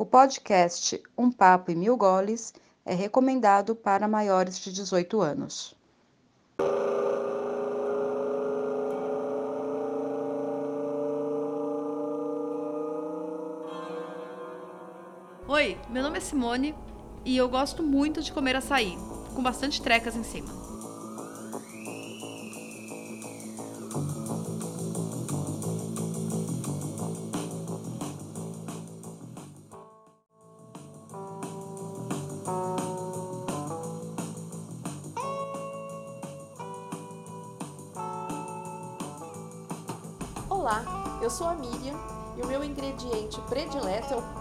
O podcast Um Papo e Mil Goles é recomendado para maiores de 18 anos. Oi, meu nome é Simone e eu gosto muito de comer açaí, com bastante trecas em cima.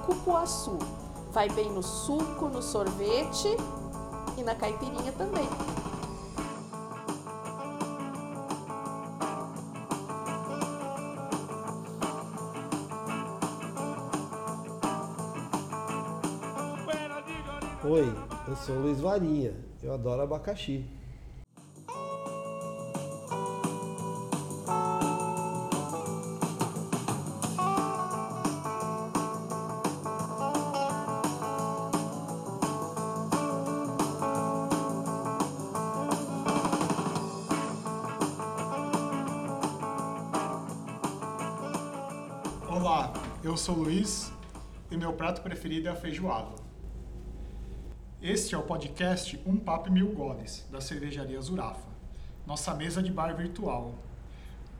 Cupuaçu. Vai bem no suco, no sorvete e na caipirinha também. Oi, eu sou Luiz Varinha. Eu adoro abacaxi. Sou Luiz e meu prato preferido é a feijoada. Este é o podcast Um Papo e Mil Goles, da cervejaria Zurafa, nossa mesa de bar virtual.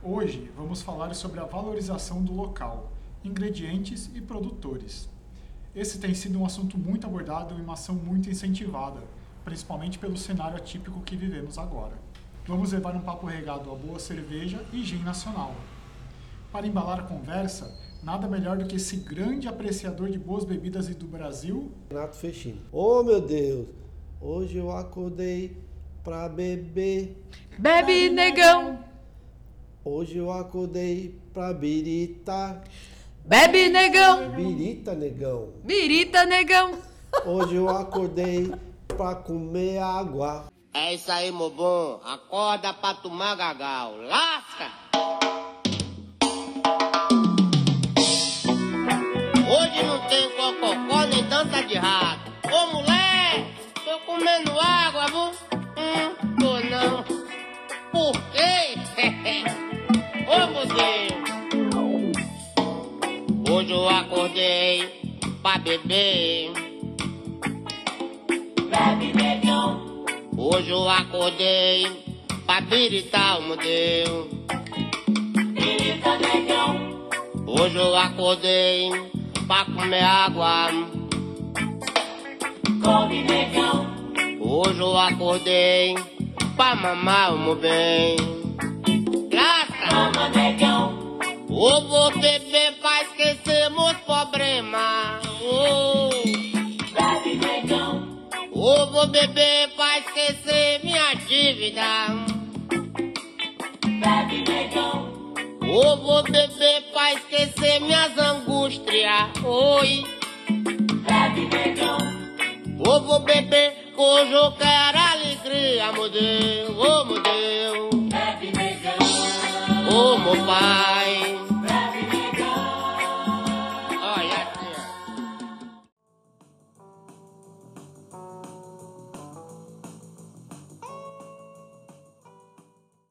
Hoje vamos falar sobre a valorização do local, ingredientes e produtores. Esse tem sido um assunto muito abordado e uma ação muito incentivada, principalmente pelo cenário atípico que vivemos agora. Vamos levar um papo regado a boa cerveja e gin nacional. Para embalar a conversa, nada melhor do que esse grande apreciador de boas bebidas e do Brasil, Renato Fechino. Oh meu Deus, hoje eu acordei pra beber. Bebe, negão! Hoje eu acordei pra birita. Bebe, negão! Birita, negão. Birita, negão! Hoje eu acordei pra comer água. É isso aí, meu bom. Acorda pra tomar gagal. Lasca! Hoje não tem cococó nem dança de rato. Ô mulher, tô comendo água, viu? Hum, tô não. Por quê? Ô Deus. Hoje eu acordei pra beber. Bebe, negão. Hoje eu acordei pra biritar, meu Deus. Birita, negão. Hoje eu acordei pra comer água. Come, negão. Hoje eu acordei pra mamar, meu bem. Graça. Mama, negão. Eu vou beber pra esquecer meus problemas. Oh. Bebe, negão. Eu vou beber pra esquecer minha dívida. Bebe, negão. Eu vou beber pra esquecer minhas angústias. Oi. Bebe, negão. Eu vou beber hoje eu quero alegria, meu Deus. Oh, meu Deus. Bebe, negão. Oh, meu pai.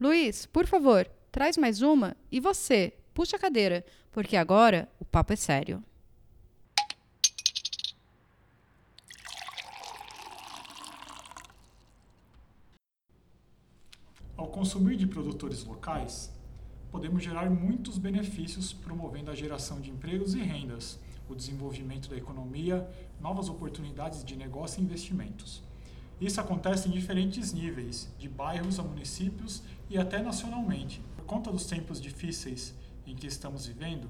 Luiz, por favor, traz mais uma e você, puxa a cadeira, porque agora o papo é sério. ao consumir de produtores locais, podemos gerar muitos benefícios promovendo a geração de empregos e rendas, o desenvolvimento da economia, novas oportunidades de negócio e investimentos. Isso acontece em diferentes níveis, de bairros a municípios e até nacionalmente. Por conta dos tempos difíceis em que estamos vivendo,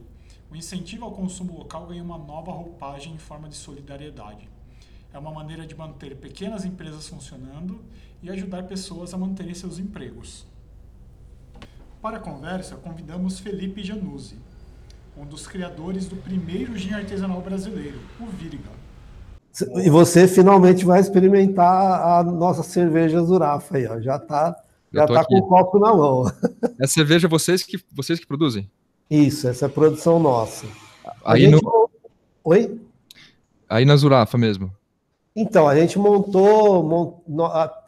O incentivo ao consumo local ganha uma nova roupagem em forma de solidariedade. É uma maneira de manter pequenas empresas funcionando e ajudar pessoas a manterem seus empregos. Para a conversa, convidamos Felipe Januzzi, um dos criadores do primeiro gin artesanal brasileiro, o Virga. E você finalmente vai experimentar a nossa cerveja Zurafa aí, ó. Já está já tá com o copo na mão. É cerveja vocês que vocês que produzem? Isso, essa é produção nossa. Aí gente... no... Oi? Aí na Zurafa mesmo. Então, a gente montou, mont...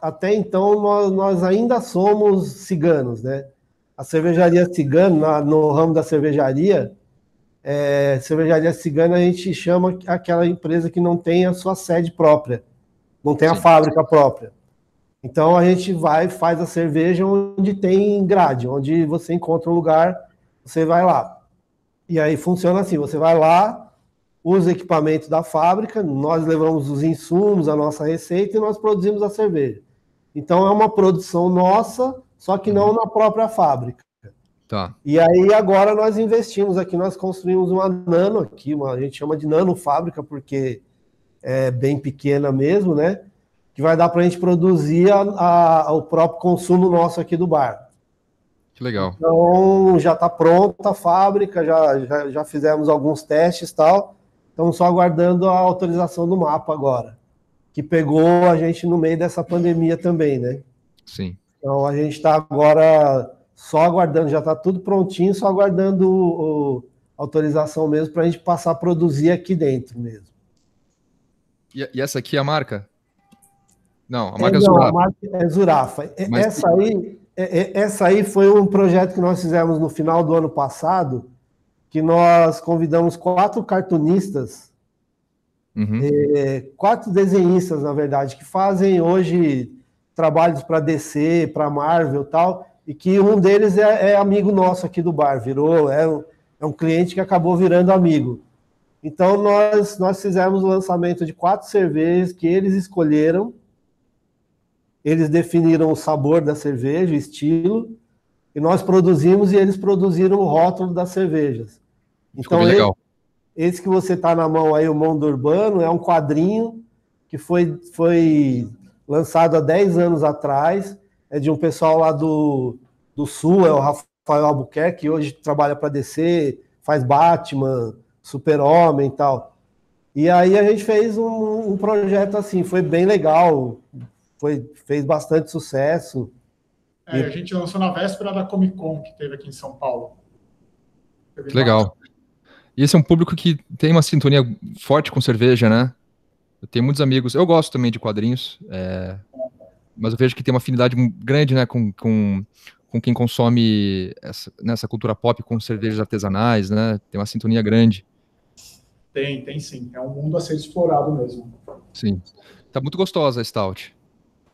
até então nós, nós, ainda somos ciganos, né? A cervejaria cigana, no ramo da cervejaria, é, cervejaria cigana a gente chama aquela empresa que não tem a sua sede própria, não tem a Sim. fábrica própria. Então a gente vai faz a cerveja onde tem grade, onde você encontra um lugar, você vai lá. E aí funciona assim, você vai lá, usa equipamento da fábrica, nós levamos os insumos, a nossa receita e nós produzimos a cerveja. Então é uma produção nossa, só que não uhum. na própria fábrica. Tá. E aí agora nós investimos aqui, nós construímos uma nano aqui, uma, a gente chama de nano fábrica porque é bem pequena mesmo, né? Que vai dar para a gente produzir a, a, o próprio consumo nosso aqui do bar. Que legal. Então já está pronta a fábrica, já, já, já fizemos alguns testes e tal. Estamos só aguardando a autorização do mapa agora, que pegou a gente no meio dessa pandemia também, né? Sim. Então a gente está agora só aguardando, já está tudo prontinho, só aguardando o, o autorização mesmo para a gente passar a produzir aqui dentro mesmo. E, e, essa aqui é a marca? Não, a marca é, é Zurafa. a marca é Zurafa. Mas... Essa, aí, é, é, essa aí foi um projeto que nós fizemos no final do ano passado, que nós convidamos quatro cartunistas, uhum. é, quatro desenhistas, na verdade, que fazem hoje trabalhos para DC, para Marvel tal, e que um deles é, é, amigo nosso aqui do bar, virou, é um, é um cliente que acabou virando amigo. Então nós, nós fizemos o lançamento de quatro cervejas que eles escolheram, eles definiram o sabor da cerveja, o estilo, e nós produzimos e eles produziram o rótulo das cervejas. Então, esse, esse, que você está na mão aí, o Mundo Urbano, é um quadrinho que foi, foi lançado há 10 anos atrás, é de um pessoal lá do, do Sul, é o Rafael Albuquerque, que hoje trabalha para DC, faz Batman, Super-Homem e tal. E aí a gente fez um, um, projeto assim, foi bem legal, foi, fez bastante sucesso. É, e... a gente lançou na véspera da Comic Con que teve aqui em São Paulo. Que legal. E esse é um público que tem uma sintonia forte com cerveja, né? Eu tenho muitos amigos, eu gosto também de quadrinhos, é, mas eu vejo que tem uma afinidade grande, né, com, com, com quem consome essa, nessa cultura pop com cervejas artesanais, né? Tem uma sintonia grande. Tem, tem sim. É um mundo a ser explorado mesmo. Sim. Tá muito gostosa a Stout.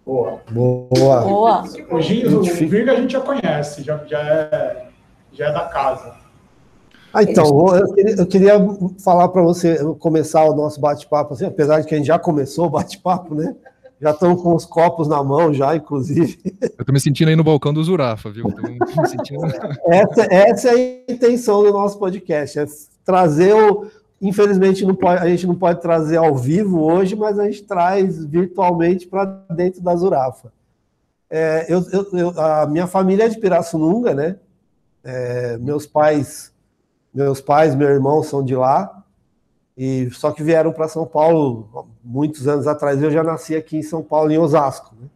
Boa. Boa. Boa. O gin, o Virga a gente já conhece, já, já, é, já é da casa. Ah, então, eu queria, eu queria falar para você começar o nosso bate-papo, assim, apesar de que a gente já começou o bate-papo, né? Já estão com os copos na mão, já, inclusive. Eu tô me sentindo aí no balcão do Zurafa, viu? Sentindo... essa, essa, é a intenção do nosso podcast, é trazer o. Infelizmente, não pode, a gente não pode trazer ao vivo hoje, mas a gente traz virtualmente para dentro da Zurafa. É, eu, eu, a minha família é de Pirassununga, né? É, meus pais, meus pais, meu irmão são de lá. E só que vieram para São Paulo muitos anos atrás. Eu já nasci aqui em São Paulo, em Osasco. Né?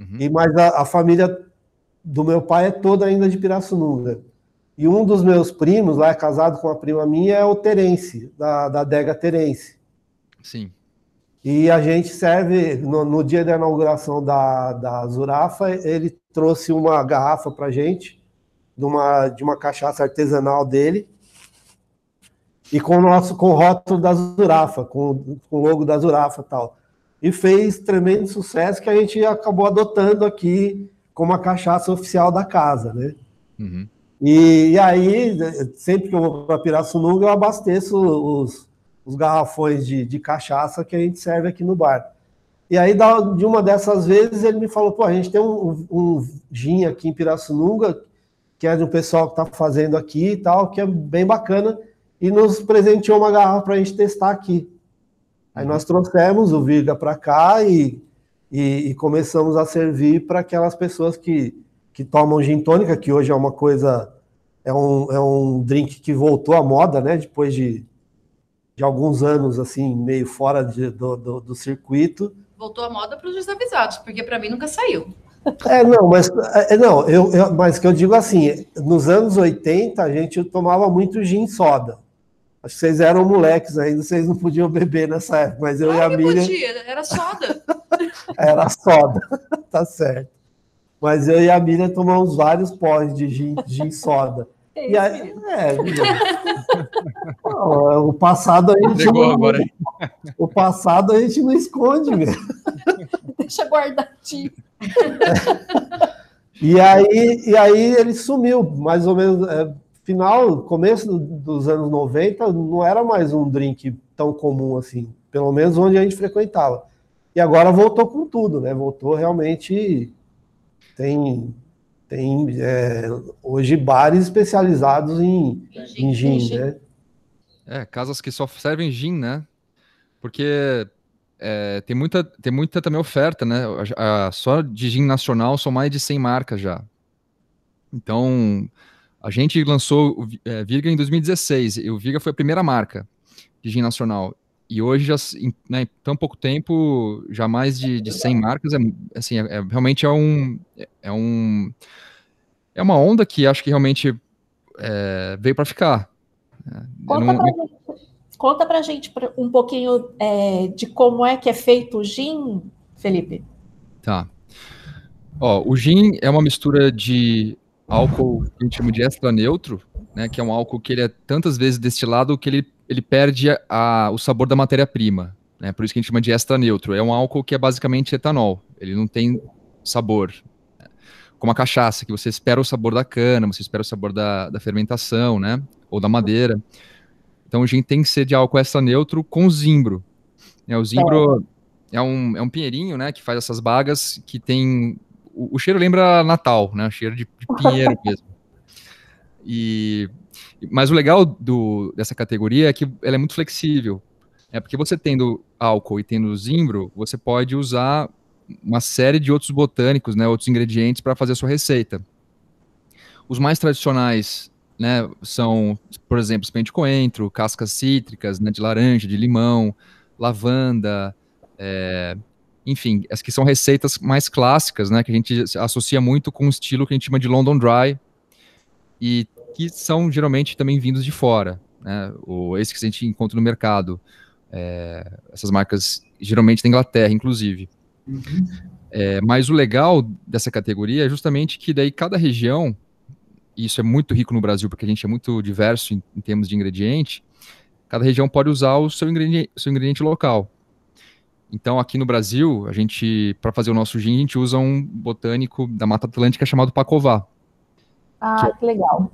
Uhum. E mas a, a, família do meu pai é toda ainda de Pirassununga. E um dos meus primos lá é casado com uma prima minha é o Terence, da, da Dega Terence. Sim. E a gente serve, no, no dia da inauguração da, da Zurafa, ele trouxe uma garrafa para gente, de uma, de uma cachaça artesanal dele, e com o nosso com o rótulo da Zurafa, com, com o logo da Zurafa e tal. E fez tremendo sucesso que a gente acabou adotando aqui como a cachaça oficial da casa, né? Uhum. E, e, aí, sempre que eu vou para Pirassununga, eu abasteço os, os garrafões de, de cachaça que a gente serve aqui no bar. E aí, de uma dessas vezes, ele me falou: pô, a gente tem um, um gin aqui em Pirassununga, que é de um pessoal que está fazendo aqui e tal, que é bem bacana e nos presenteou uma garrafa para a gente testar aqui. Aí nós trouxemos o Virga para cá e, e, e, começamos a servir para aquelas pessoas que, que tomam gin tônica, que hoje é uma coisa, é um, é um drink que voltou à moda, né? Depois de, de alguns anos, assim, meio fora de, do, do, do circuito. Voltou à moda para os desavisados, porque para mim nunca saiu. É, não, mas é, não, eu, eu, mas que eu digo assim, nos anos 80 a gente tomava muito gin soda. Acho que vocês eram moleques ainda, vocês não podiam beber nessa época, mas eu claro e a Miriam... podia, era soda. era soda, tá certo. Mas eu e a Miriam tomamos vários pós de gin, gin soda. É e aí, é, o passado a gente não, agora, o passado a gente não esconde mesmo. Deixa guardadinho. E aí, e aí ele sumiu, mais ou menos, é, final, começo dos anos 90, não era mais um drink tão comum assim, pelo menos onde a gente frequentava. E agora voltou com tudo, né? Voltou realmente. Tem, tem é, hoje bares especializados em, em gin, né? É, casas que só servem gin, né? Porque é, tem, muita, tem muita também oferta, né? A, a, só de gin nacional são mais de 100 marcas já. Então, a gente lançou o é, Virga em 2016, e o Virga foi a primeira marca de gin nacional. E hoje, já, em, né, em tão pouco tempo, já mais de, de 100 marcas, é, assim, é, é, realmente é um, é um... É uma onda que acho que realmente é, veio para ficar. Conta não, pra gente Conta pra gente um pouquinho é, de como é que é feito o gin, Felipe. Tá. Ó, o gin é uma mistura de álcool que a gente chama de extra neutro, né, que é um álcool que ele é tantas vezes destilado que ele, ele perde a, o sabor da matéria-prima. Né, por isso que a gente chama de extra neutro. É um álcool que é basicamente etanol. Ele não tem sabor. Como a cachaça, que você espera o sabor da cana, você espera o sabor da, da fermentação, né? Ou da madeira. Então o gin tem que ser de álcool extra neutro com zimbro. É, o zimbro é. é, um, é um pinheirinho, né, que faz essas bagas que tem... O, o cheiro lembra Natal, né, o cheiro de, de pinheiro mesmo. E, mas o legal do, dessa categoria é que ela é muito flexível. É porque você tendo álcool e tendo zimbro, você pode usar uma série de outros botânicos, né, outros ingredientes para fazer a sua receita. Os mais tradicionais né, são, por exemplo, semente de coentro, cascas cítricas, né, de laranja, de limão, lavanda, é, enfim, as que são receitas mais clássicas, né, que a gente associa muito com o estilo que a gente chama de London Dry, e que são geralmente também vindos de fora, né, ou esse que a gente encontra no mercado, é, essas marcas geralmente da Inglaterra, inclusive. Uhum. É, mas o legal dessa categoria é justamente que daí cada região e isso é muito rico no Brasil, porque a gente é muito diverso em, em termos de ingrediente, cada região pode usar o seu ingrediente, seu ingrediente local. Então, aqui no Brasil, a gente, para fazer o nosso gin, a gente usa um botânico da Mata Atlântica chamado Pacová. Ah, que, que legal.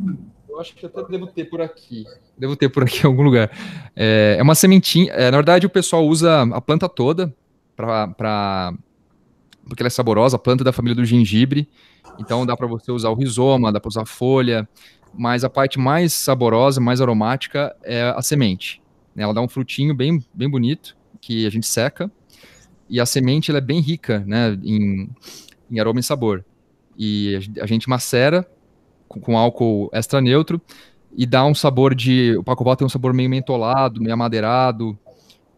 Eu acho que até devo ter por aqui. Devo ter por aqui em algum lugar. É, é uma sementinha. É, na verdade, o pessoal usa a planta toda para. Porque ela é saborosa, a planta da família do gengibre. Então dá para você usar o rizoma, dá para usar a folha, mas a parte mais saborosa, mais aromática é a semente. Né? Ela dá um frutinho bem, bem bonito que a gente seca e a semente ela é bem rica, né, em, em aroma e sabor. E a gente macera com, álcool extra neutro e dá um sabor de. O pacová tem um sabor meio mentolado, meio amadeirado,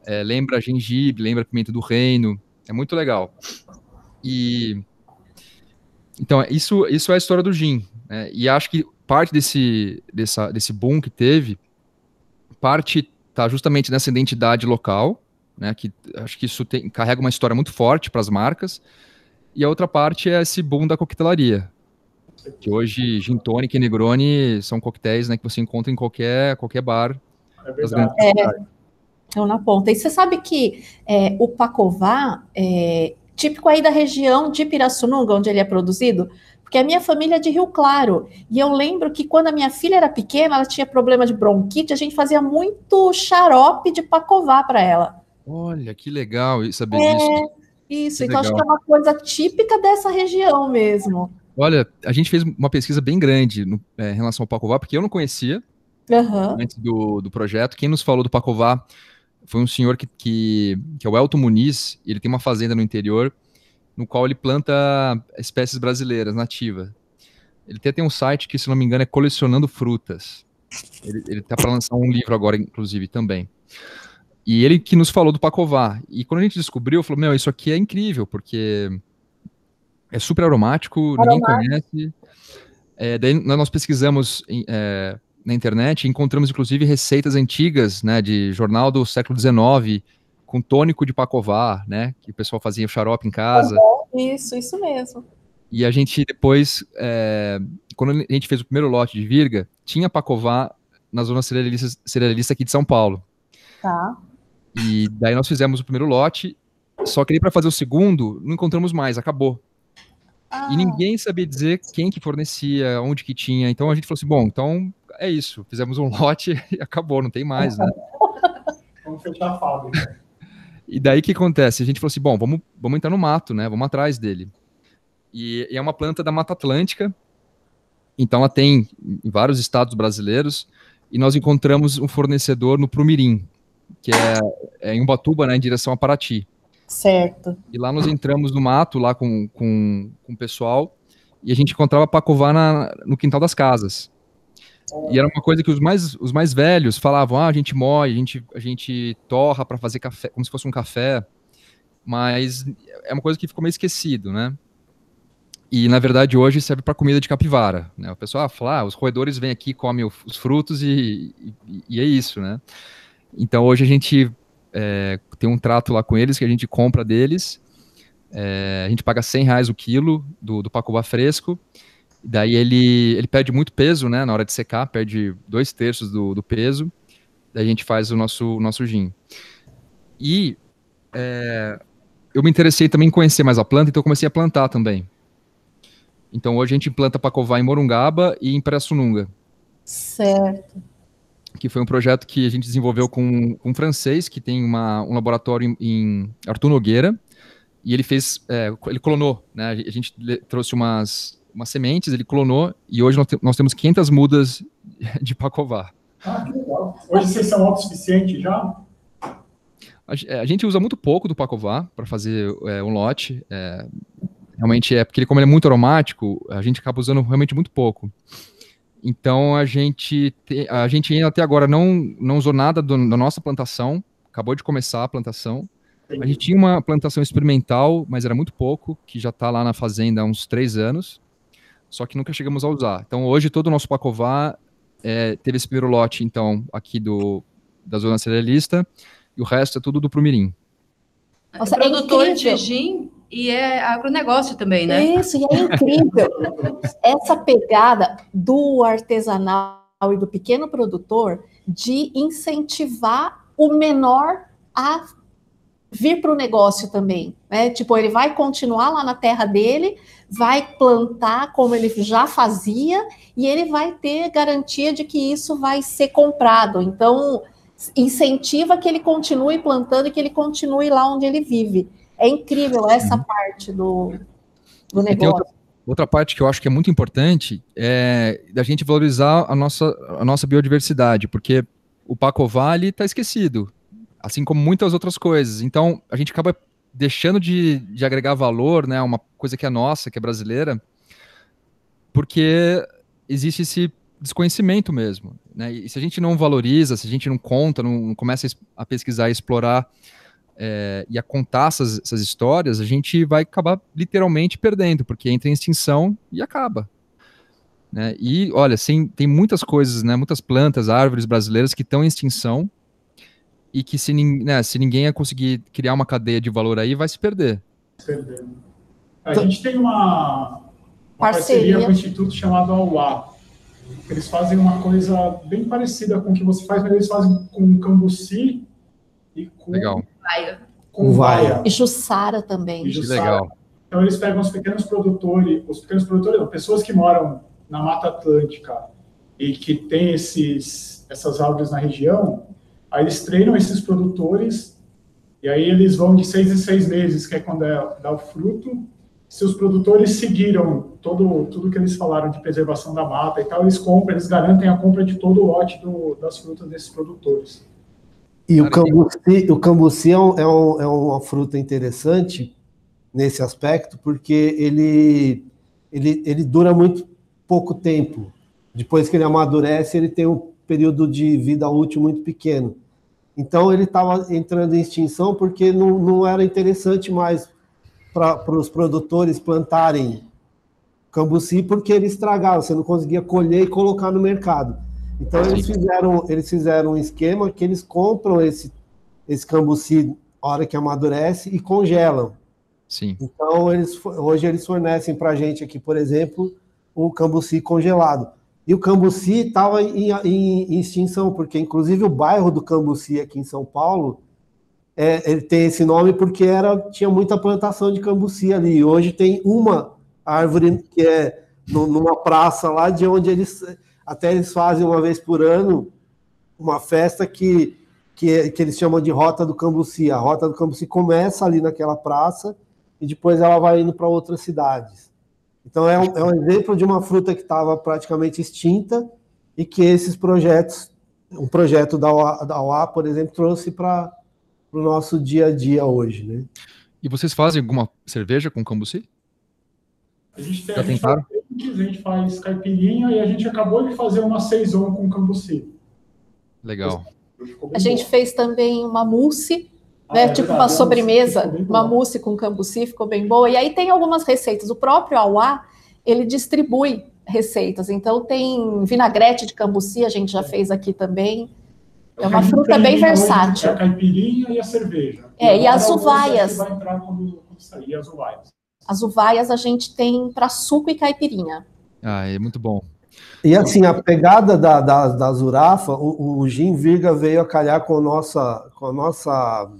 é, lembra gengibre, lembra pimenta do reino. É muito legal. E então, isso, isso é a história do gin. Né? E acho que parte desse, dessa, desse boom que teve, parte está justamente nessa identidade local, né? que acho que isso tem, carrega uma história muito forte para as marcas, e a outra parte é esse boom da coquetelaria, que hoje gin tônica e negroni são coquetéis né, que você encontra em qualquer, qualquer bar. É verdade. É, estão na ponta. E você sabe que é, o pacová, é, típico aí da região de Pirassununga, onde ele é produzido, porque a minha família é de Rio Claro, e eu lembro que quando a minha filha era pequena, ela tinha problema de bronquite, a gente fazia muito xarope de pacová para ela. Olha, que legal saber é, disso. Isso, que então legal. acho que é uma coisa típica dessa região mesmo. Olha, a gente fez uma pesquisa bem grande no, é, em relação ao pacová, porque eu não conhecia, Aham. antes do, do projeto. Quem nos falou do Pacová foi um senhor que, que, que é o Elton Muniz, ele tem uma fazenda no interior, no qual ele planta espécies brasileiras, nativas. Ele até tem um site que, se não me engano, é Colecionando Frutas. Ele, ele tá para lançar um livro agora, inclusive, também. E ele que nos falou do Pacová. E quando a gente descobriu, falou: Meu, isso aqui é incrível, porque é super aromático, ninguém conhece. É, daí nós pesquisamos é, na internet e encontramos, inclusive, receitas antigas, né, de jornal do século XIX, com tônico de Pacová, né, que o pessoal fazia xarope em casa. Isso, isso mesmo. E a gente depois, é, quando a gente fez o primeiro lote de Virga, tinha Pacová na zona cerealista, cerealista aqui de São Paulo. Tá. E daí nós fizemos o primeiro lote, só que para fazer o segundo, não encontramos mais, acabou. Ah, E ninguém sabia dizer quem que fornecia, onde que tinha. Então a gente falou assim, bom, então é isso. Fizemos um lote e acabou, não tem mais, né? Vamos fechar a fábrica. E daí o que acontece? A gente falou assim, bom, vamos, vamos entrar no mato, né? Vamos atrás dele. E, e é uma planta da Mata Atlântica. Então ela tem em vários estados brasileiros. E nós encontramos um fornecedor no Prumirim, que é, é em Ubatuba, né? Em direção a Paraty. Certo. E lá nós entramos no mato, lá com, com, com o pessoal, e a gente encontrava pacová na, no quintal das casas. E era uma coisa que os mais, os mais velhos falavam, ah, a gente moe, a gente, a gente torra para fazer café, como se fosse um café, mas é uma coisa que ficou meio esquecido, né? E, na verdade, hoje serve para comida de capivara, né? O pessoal fala, ah, os roedores vêm aqui, comem os frutos e, e, e é isso, né? Então, hoje a gente é, tem um trato lá com eles, que a gente compra deles, é, a gente paga 100 reais o quilo do, do pacová fresco, daí ele, ele perde muito peso, né, na hora de secar, perde dois terços do, do peso, daí a gente faz o nosso, o nosso gin. E é, eu me interessei também em conhecer mais a planta, então eu comecei a plantar também. Então hoje a gente planta pacová em Morungaba e em Pirassununga Certo. Que foi um projeto que a gente desenvolveu com, um francês que tem uma, um laboratório em, em Arthur Nogueira e ele fez, é, ele clonou, né? A gente trouxe umas, umas sementes, ele clonou e hoje nós, te- nós temos 500 mudas de pacová. Ah, que legal. Hoje vocês são autossuficientes já? A, é, a gente usa muito pouco do pacová para fazer é, um lote. é, realmente é porque ele, como ele é muito aromático, a gente acaba usando realmente muito pouco. Então a gente te- a gente ainda até agora não não usou nada do- da nossa plantação. Acabou de começar a plantação. A gente tinha uma plantação experimental, mas era muito pouco, que já está lá na fazenda há uns três anos. Só que nunca chegamos a usar. Então hoje todo o nosso pacová é, teve esse primeiro lote, então, aqui do, da zona cerealista, e o resto é tudo do Prumirim. Nossa, é produtor é de gin e é agronegócio também, né? Isso, e é incrível essa pegada do artesanal e do pequeno produtor de incentivar o menor a vir para o negócio também, né? Tipo, ele vai continuar lá na terra dele, vai plantar como ele já fazia e ele vai ter garantia de que isso vai ser comprado. Então, incentiva que ele continue plantando e que ele continue lá onde ele vive. É incrível essa parte do, do tem negócio. outra, parte que eu acho que é muito importante é da gente valorizar a nossa, a nossa biodiversidade, porque o Pacová está esquecido, assim como muitas outras coisas. Então, a gente acaba deixando de, de agregar valor, né, a uma coisa que é nossa, que é brasileira, porque existe esse desconhecimento mesmo. Né? E se a gente não valoriza, se a gente não conta, não, não começa a es- a pesquisar e explorar é, e a contar essas, essas histórias, a gente vai acabar literalmente perdendo, porque entra em extinção e acaba. Né? E olha, sim, tem muitas coisas, né, muitas plantas, árvores brasileiras que estão em extinção e que se, né, se ninguém conseguir criar uma cadeia de valor aí, vai se perder. A gente tem uma, uma Parceria. parceria com o instituto chamado AUA. Eles fazem uma coisa bem parecida com o que você faz, mas eles fazem com cambuci e com, Legal, Vai. com vaia. E Jussara também. E que Jussara. legal. Então eles pegam os pequenos produtores, os pequenos produtores, não, pessoas que moram na Mata Atlântica e que têm esses, essas árvores na região, aí eles treinam esses produtores e aí eles vão de seis em seis meses, que é quando é, dá o fruto, se os produtores seguiram todo, tudo que eles falaram de preservação da mata e tal, eles compram, eles garantem a compra de todo o lote do, das frutas desses produtores. E o cambuci, o cambuci é, um, é, um, é uma fruta interessante nesse aspecto, porque ele, ele, ele dura muito pouco tempo. Depois que ele amadurece, ele tem um período de vida útil muito pequeno. Então ele estava entrando em extinção porque não, não era interessante mais para os produtores plantarem cambuci porque ele estragava, você não conseguia colher e colocar no mercado. Então eles fizeram, eles fizeram um esquema que eles compram esse, esse cambuci hora que amadurece e congelam. Sim. Então eles, hoje eles fornecem para a gente aqui, por exemplo, o cambuci congelado. E o Cambuci estava em, em, em, extinção, porque inclusive o bairro do Cambuci aqui em São Paulo, é, ele tem esse nome porque era, tinha muita plantação de cambuci ali. Hoje tem uma árvore que é no, numa praça lá de onde eles até eles fazem uma vez por ano uma festa que, que, que eles chamam de Rota do Cambuci. A Rota do Cambuci começa ali naquela praça e depois ela vai indo para outras cidades. Então, é um, é um exemplo de uma fruta que estava praticamente extinta e que esses projetos, um projeto da OA, da OA por exemplo, trouxe para o nosso dia a dia hoje. Né? E vocês fazem alguma cerveja com cambuci? A gente, tem, a, gente a gente faz caipirinha e a gente acabou de fazer uma saison com cambuci. Legal. A gente fez também uma mousse né? Ah, é tipo verdade, uma sobremesa, uma mousse com cambuci, ficou bem boa. E aí tem algumas receitas. O próprio Auá, ele distribui receitas. Então tem vinagrete de cambuci, a gente já fez aqui também. É uma fruta bem versátil. É a caipirinha e a cerveja. É, e, as uvaias. Vai entrar quando, quando sair as uvaias. As uvaias a gente tem para suco e caipirinha. Ah, é muito bom. E assim, a pegada da, da, da Zurafa, o, o Jim Virga veio a calhar com a nossa, com a nossa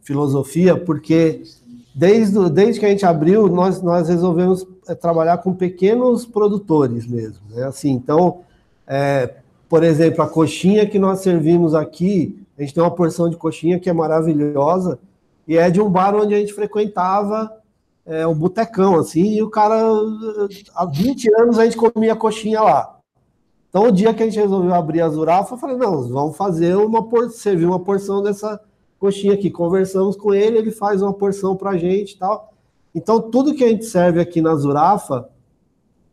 filosofia, porque desde, desde que a gente abriu, nós, nós resolvemos é, trabalhar com pequenos produtores mesmo. Né? Assim, então, é, por exemplo, a coxinha que nós servimos aqui, a gente tem uma porção de coxinha que é maravilhosa, e é de um bar onde a gente frequentava é, um botecão, assim, e o cara, há 20 anos a gente comia coxinha lá. Então, o dia que a gente resolveu abrir a Zurafa, eu falei, não, vamos fazer uma, servir uma porção dessa, coxinha aqui, conversamos com ele, ele faz uma porção para a gente e tal. Então, tudo que a gente serve aqui na Zurafa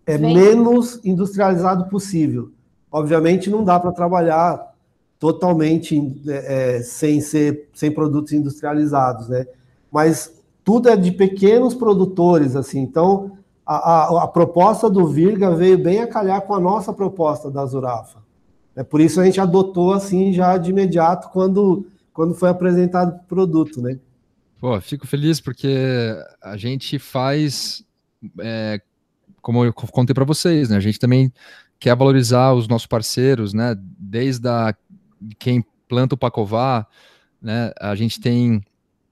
é Bem... menos industrializado possível. Obviamente, não dá para trabalhar totalmente é, é, sem ser sem produtos industrializados, né? Mas tudo é de pequenos produtores, assim. Então, a, a, a proposta do Virga veio bem a calhar com a nossa proposta da Zurafa. É por isso a gente adotou assim já de imediato quando quando foi apresentado o produto, né? Pô, fico feliz porque a gente faz, é, como eu contei para vocês, né? A gente também quer valorizar os nossos parceiros, né? Desde a, quem planta o pacová, né? A gente tem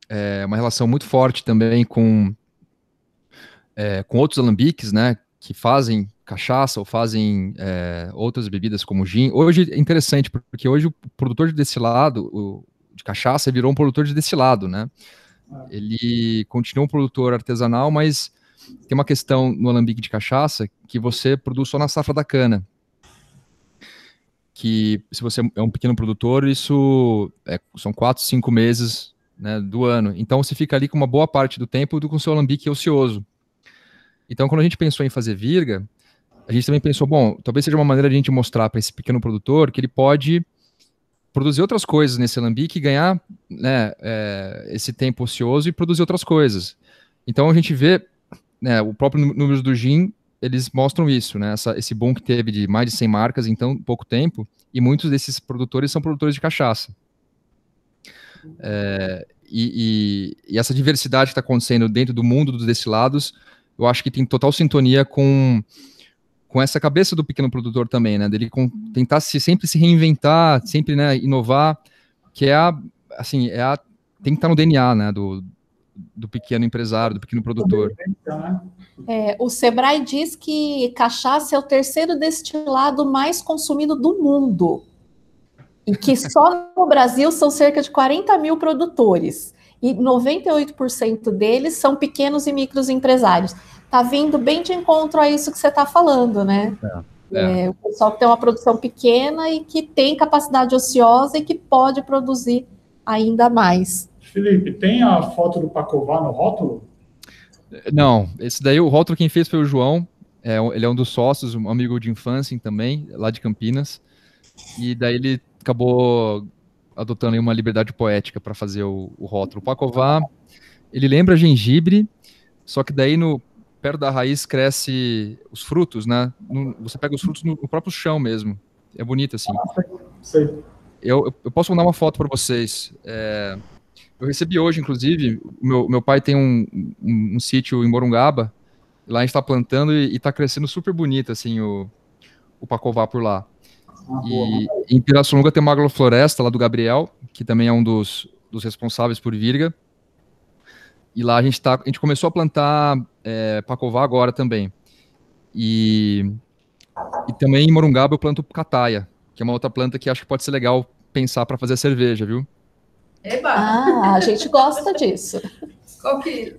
é, uma relação muito forte também com é, com outros alambiques, né? Que fazem cachaça ou fazem é, outras bebidas como gin. Hoje é interessante porque hoje o produtor desse lado, o, de cachaça virou um produtor de destilado, né? Ele continua um produtor artesanal, mas tem uma questão no alambique de cachaça que você produz só na safra da cana. Que se você é um pequeno produtor, isso é, são quatro, cinco meses né, do ano. Então você fica ali com uma boa parte do tempo do com seu alambique ocioso. Então, quando a gente pensou em fazer virga, a gente também pensou, bom, talvez seja uma maneira de a gente mostrar para esse pequeno produtor que ele pode produzir outras coisas nesse alambique e ganhar né, é, esse tempo ocioso e produzir outras coisas. Então a gente vê né, o próprio número do GIN, eles mostram isso, né, essa, esse boom que teve de mais de 100 marcas em tão pouco tempo, e muitos desses produtores são produtores de cachaça. É, e, e, e, essa diversidade que está acontecendo dentro do mundo dos destilados, eu acho que tem total sintonia com com essa cabeça do pequeno produtor também, né? Dele com, tentar se, sempre se reinventar, sempre né, inovar, que é a, assim, é a, tem que estar no DNA, né, do, do pequeno empresário, do pequeno produtor. É, o Sebrae diz que cachaça é o terceiro destilado mais consumido do mundo. E que só no Brasil são cerca de 40 mil produtores. E 98% deles são pequenos e micros empresários. Está vindo bem de encontro a isso que você está falando, né? É, é. É, o pessoal que tem uma produção pequena e que tem capacidade ociosa e que pode produzir ainda mais. Felipe, tem a foto do Pacová no rótulo? Não, esse daí o rótulo quem fez foi o João. É, ele é um dos sócios, um amigo de infância também, lá de Campinas. E daí ele acabou adotando uma liberdade poética para fazer o, o rótulo. O Pacová, ele lembra gengibre, só que daí no perto da raiz cresce os frutos, né? No, você pega os frutos no, no, próprio chão mesmo. É bonito assim. Sei. Eu, eu posso mandar uma foto para vocês. É, eu recebi hoje, inclusive, meu, meu pai tem um, um, um sítio em Morungaba, lá a gente está plantando e está crescendo super bonito, assim, o, o pacová por lá. Ah, e em Pirassununga tem uma agrofloresta lá do Gabriel, que também é um dos, dos responsáveis por Virga. E lá a gente, tá, a gente começou a plantar é, pacová agora também. E, e também em Morungaba eu planto cataia, que é uma outra planta que acho que pode ser legal pensar para fazer cerveja, viu? Eba! Ah, a gente gosta disso. Qual que...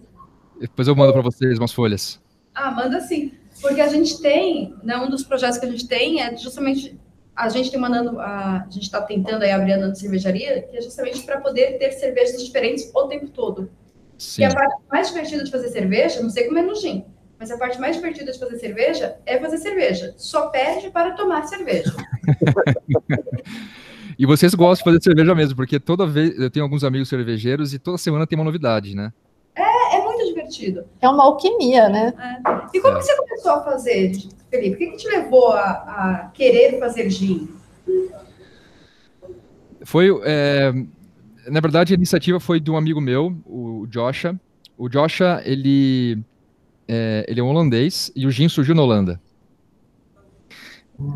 Depois eu mando para vocês umas folhas. Ah, manda sim. Porque a gente tem, né, um dos projetos que a gente tem é justamente a gente tem mandando, a, a gente está tentando aí abrir a cervejaria, que é justamente para poder ter cervejas diferentes o tempo todo. Sim. E a parte mais divertida de fazer cerveja, não sei como é no gin, mas a parte mais divertida de fazer cerveja é fazer cerveja. Só perde para tomar cerveja. E vocês gostam de fazer cerveja mesmo, porque toda vez eu tenho alguns amigos cervejeiros e toda semana tem uma novidade, né? Divertido. É uma alquimia, né? É. E como é. que você começou a fazer, Felipe? O que, que te levou a, a querer fazer gin? Foi, é, na verdade, a iniciativa foi de um amigo meu, o Joshua. O Joshua, ele, é, ele é um holandês e o gin surgiu na Holanda.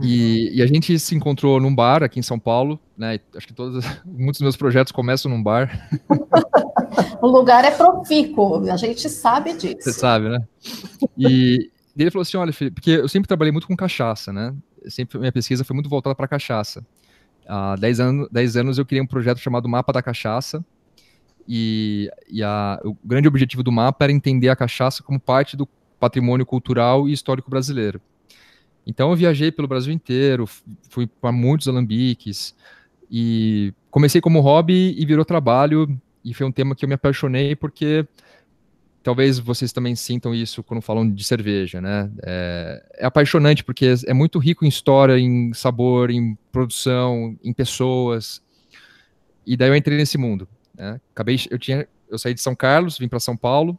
E, e, a gente se encontrou num bar aqui em São Paulo, né? Acho que todos, muitos dos meus projetos começam num bar. o lugar é profícuo, a gente sabe disso. Você sabe, né? E, ele falou assim: olha, Felipe, porque eu sempre trabalhei muito com cachaça, né? Sempre minha pesquisa foi muito voltada para cachaça. Há 10 anos, 10 anos eu criei um projeto chamado Mapa da Cachaça. E, e a, o grande objetivo do mapa era entender a cachaça como parte do patrimônio cultural e histórico brasileiro. Então eu viajei pelo Brasil inteiro, fui para muitos alambiques e comecei como hobby e virou trabalho e foi um tema que eu me apaixonei porque talvez vocês também sintam isso quando falam de cerveja, né? É, é apaixonante porque é muito rico em história, em sabor, em produção, em pessoas. E daí eu entrei nesse mundo. Né? Acabei, eu tinha, eu saí de São Carlos, vim para São Paulo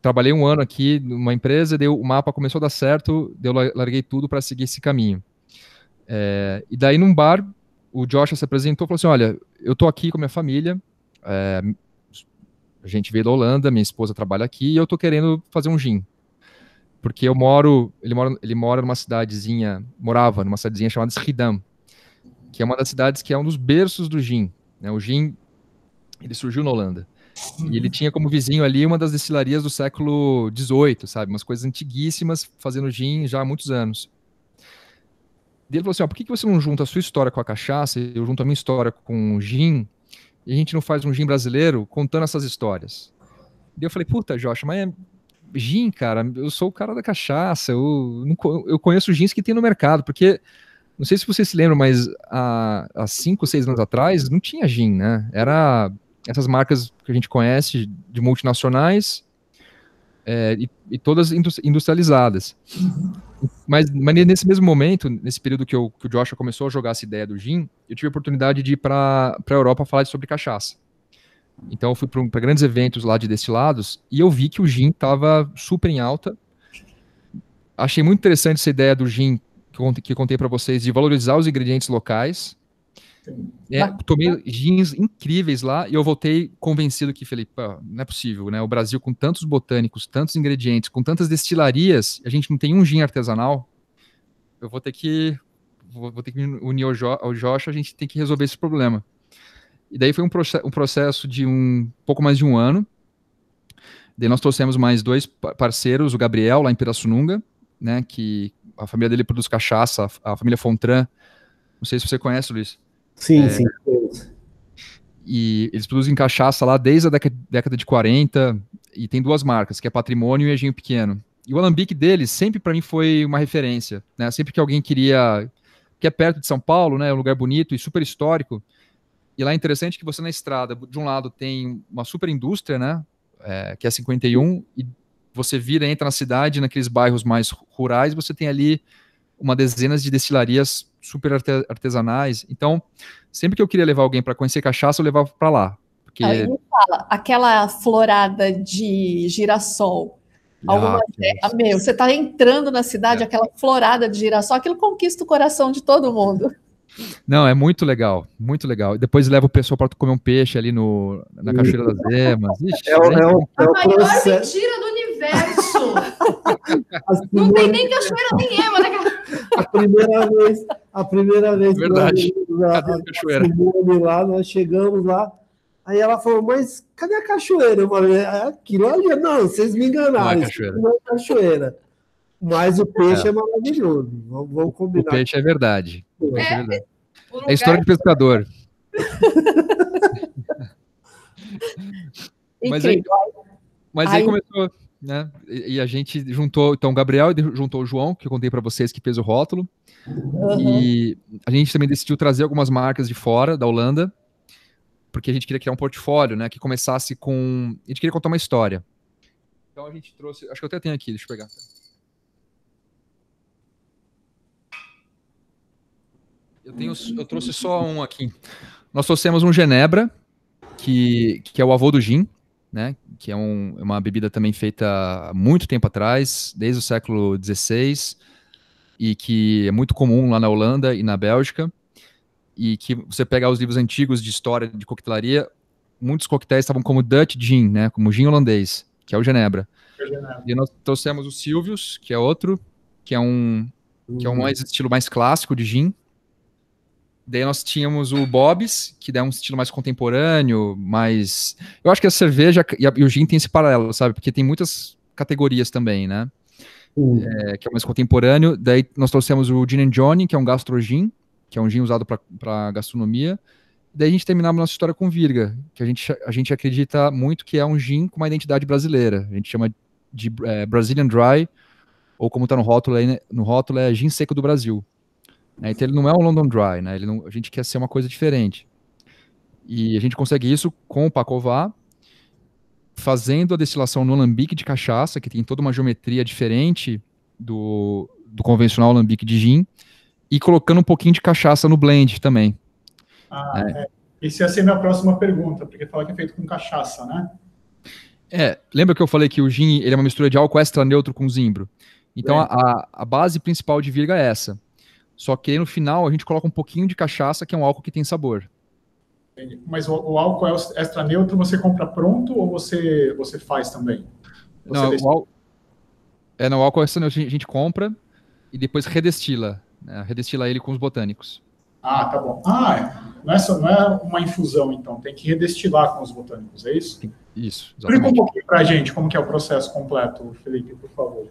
trabalhei um ano aqui numa empresa, deu, o mapa começou a dar certo, eu larguei tudo para seguir esse caminho. É, e daí num bar, o Joshua se apresentou e falou assim, olha, eu tô aqui com a minha família, é, a gente veio da Holanda, minha esposa trabalha aqui e eu tô querendo fazer um gin. Porque eu moro, ele mora, ele mora numa cidadezinha, morava numa cidadezinha chamada Schiedam, que é uma das cidades que é um dos berços do gin. Né? O gin, ele surgiu na Holanda. E ele tinha como vizinho ali uma das destilarias do século XVIII, sabe? Umas coisas antiguíssimas, fazendo gin já há muitos anos. E ele falou assim: ó, por que, que você não junta a sua história com a cachaça, eu junto a minha história com o gin, e a gente não faz um gin brasileiro contando essas histórias? E eu falei: puta, Josh, mas é gin, cara, eu sou o cara da cachaça, eu, eu conheço gins que tem no mercado, porque. Não sei se vocês se lembram, mas há, há cinco, seis anos atrás não tinha gin, né? Era essas marcas que a gente conhece de multinacionais é, e, e, todas industrializadas. Mas, mas, nesse mesmo momento, nesse período que, eu, que o Joshua começou a jogar essa ideia do gin, eu tive a oportunidade de ir para a Europa falar sobre cachaça. Então eu fui para grandes eventos lá de destilados e eu vi que o gin estava super em alta. Achei muito interessante essa ideia do gin que eu, contei para vocês de valorizar os ingredientes locais é, tomei gins incríveis lá e eu voltei convencido que falei, não é possível, né? O Brasil com tantos botânicos, tantos ingredientes, com tantas destilarias, a gente não tem um gin artesanal. Eu vou ter que vou, vou ter que unir ao, jo, ao Josh, a gente tem que resolver esse problema. E daí foi um, proce um processo de um pouco mais de um ano. Daí nós trouxemos mais dois parceiros, o Gabriel lá em Pirassununga, né, que a família dele produz cachaça, a família Fontran Não sei se você conhece, Luiz. Sim, é, sim. E eles produzem cachaça lá desde a década de 40 e tem duas marcas, que é Patrimônio e Engenho Pequeno. E o alambique deles sempre para mim foi uma referência, né? Sempre que alguém queria, que é perto de São Paulo, né? É um lugar bonito e super histórico. E lá é interessante que você na estrada, de um lado tem uma super indústria, né? É, que é 51 e você vira, entra na cidade, naqueles bairros mais rurais, você tem ali uma dezenas de destilarias super artesanais. Então, sempre que eu queria levar alguém para conhecer cachaça, eu levava para lá. Porque... Aí fala, aquela florada de girassol. Alguma... Ah, meu, você está entrando na cidade, é. aquela florada de girassol, aquilo conquista o coração de todo mundo. Não, é muito legal, muito legal. Depois leva o pessoal para comer um peixe ali no, na Cachoeira das Emas. Ixi, é, o, é, o, é a maior processo. mentira do universo. Não tem nem cachoeira nem ema, né? A primeira vez, a primeira vez Verdade. Nós, a, a cachoeira? lá, nós chegamos lá, Aí ela falou, mas cadê a cachoeira? Eu falei, é aquilo ali. Não, vocês me enganaram. Não é cachoeira. Não é cachoeira. Mas o peixe é, é maravilhoso. Vamos, vamos, combinar. O peixe é verdade. É, é, verdade. é história de pescador. mas aí, mas aí começou, né? E, e, a gente juntou, então, o Gabriel juntou o João, que eu contei para vocês que fez o rótulo. Uhum. E a gente também decidiu trazer algumas marcas de fora, da Holanda, porque a gente queria criar um portfólio, né? Que começasse com. A gente queria contar uma história. Então a gente trouxe. Acho que eu até tenho aqui, deixa eu pegar. Eu, tenho, eu trouxe só um aqui. Nós trouxemos um Genebra, que, que é o avô do gin, né? Que é um, é uma bebida também feita há muito tempo atrás, desde o século XVI, e que é muito comum lá na Holanda e na Bélgica e que você pegar os livros antigos de história de coquetelaria, muitos coquetéis estavam como Dutch Gin, né, como gin holandês, que é o Genebra. É Genebra. E nós trouxemos o Silvius, que é outro, que é um que é um mais estilo mais clássico de gin. Daí nós tínhamos o Bob's, que é um estilo mais contemporâneo, mais. Eu acho que a cerveja e, a, e o gin tem esse paralelo, sabe? Porque tem muitas categorias também, né? Uhum. É, que é mais contemporâneo. Daí nós trouxemos o Gin and Johnny, que é um gastro gin que é um gin usado para gastronomia. Daí a gente terminava nossa história com Virga, que a gente, a gente acredita muito que é um gin com uma identidade brasileira. A gente chama de é, Brazilian Dry, ou como está no rótulo, aí, né, no rótulo é gin seco do Brasil. Né? Então ele não é um London Dry, né? Ele não, a gente quer ser uma coisa diferente. E a gente consegue isso com o Pacová, fazendo a destilação no alambique de cachaça, que tem toda uma geometria diferente do, do convencional alambique de gin, e colocando um pouquinho de cachaça no blend também. Ah, é. É. Essa ia ser minha próxima pergunta, porque fala que é feito com cachaça, né? É, lembra que eu falei que o gin ele é uma mistura de álcool extra neutro com zimbro? Então a, a, base principal de virga é essa. Só que aí no final a gente coloca um pouquinho de cachaça, que é um álcool que tem sabor. Mas o, o álcool é extra neutro você compra pronto ou você, você faz também? Você não, o álcool, é, não, o álcool extra neutro a gente compra e depois redestila né, redestilar ele com os botânicos. Ah, tá bom. Ah, não é, só, não é uma infusão, então, tem que redestilar com os botânicos, é isso? Isso, exatamente. Explica um pouquinho para a gente como que é o processo completo, Felipe, por favor.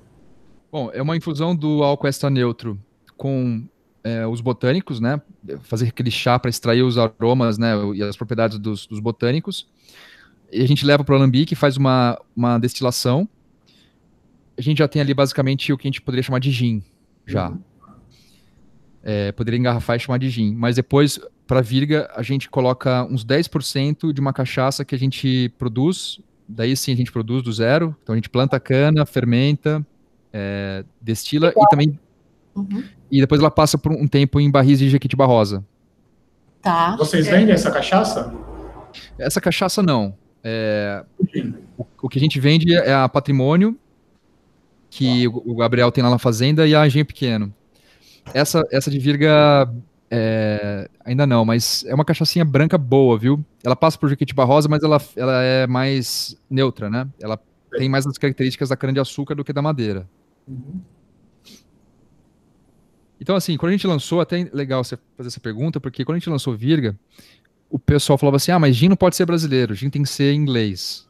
Bom, é uma infusão do álcool extra neutro com é, os botânicos, né? Fazer aquele chá para extrair os aromas, né? E as propriedades dos, dos botânicos. E a gente leva para o alambique, faz uma, uma destilação. A gente já tem ali basicamente o que a gente poderia chamar de gin, já. Uhum é, poderia engarrafar e chamar de gin. Mas depois, para virga, a gente coloca uns 10% de uma cachaça que a gente produz. Daí sim a gente produz do zero. Então a gente planta a cana, fermenta, é, destila Igual. e também. Uhum. E depois ela passa por um tempo em barris de jequitibá rosa. Tá. Vocês vendem essa cachaça? Essa cachaça não. É, o, o, que a gente vende é a patrimônio, que tá. o, o Gabriel tem lá na fazenda, e a engenho pequeno. Essa, essa de Virga é, ainda não, mas é uma cachaçinha branca boa, viu? Ela passa por Jequitibá Rosa, mas ela, ela é mais neutra, né? Ela tem mais as características da cana-de-açúcar do que da madeira. Uhum. Então, assim, quando a gente lançou, até legal você fazer essa pergunta, porque quando a gente lançou Virga, o pessoal falava assim: ah, mas gin não pode ser brasileiro, gin tem que ser inglês.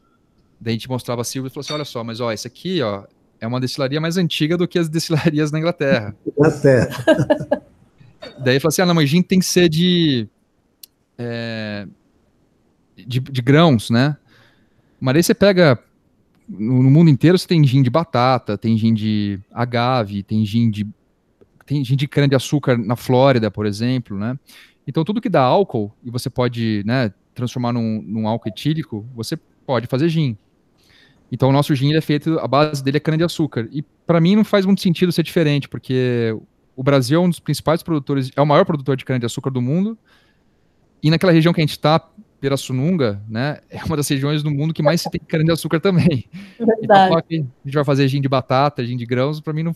Daí a gente mostrava a Silvia e falou assim: olha só, mas ó, esse aqui, ó, é uma destilaria mais antiga do que as destilarias na Inglaterra. Inglaterra. Daí fala assim: ah, não, mas gin tem que ser de, é, de, de, grãos, né? Mas aí você pega. No mundo inteiro você tem gin de batata, tem gin de agave, tem gin de. Tem gin de cana-de-açúcar na Flórida, por exemplo, né? Então tudo que dá álcool, e você pode né, transformar num, num álcool etílico, você pode fazer gin. Então o nosso gin é feito, a base dele é cana-de-açúcar. E para mim não faz muito sentido ser diferente, porque o Brasil é um dos principais produtores, é o maior produtor de cana-de-açúcar do mundo. E naquela região que a gente está, Pirassununga, né, é uma das regiões do mundo que mais se tem cana-de-açúcar também. Verdade. Então, a gente vai fazer gin de batata, gin de grãos, para mim não,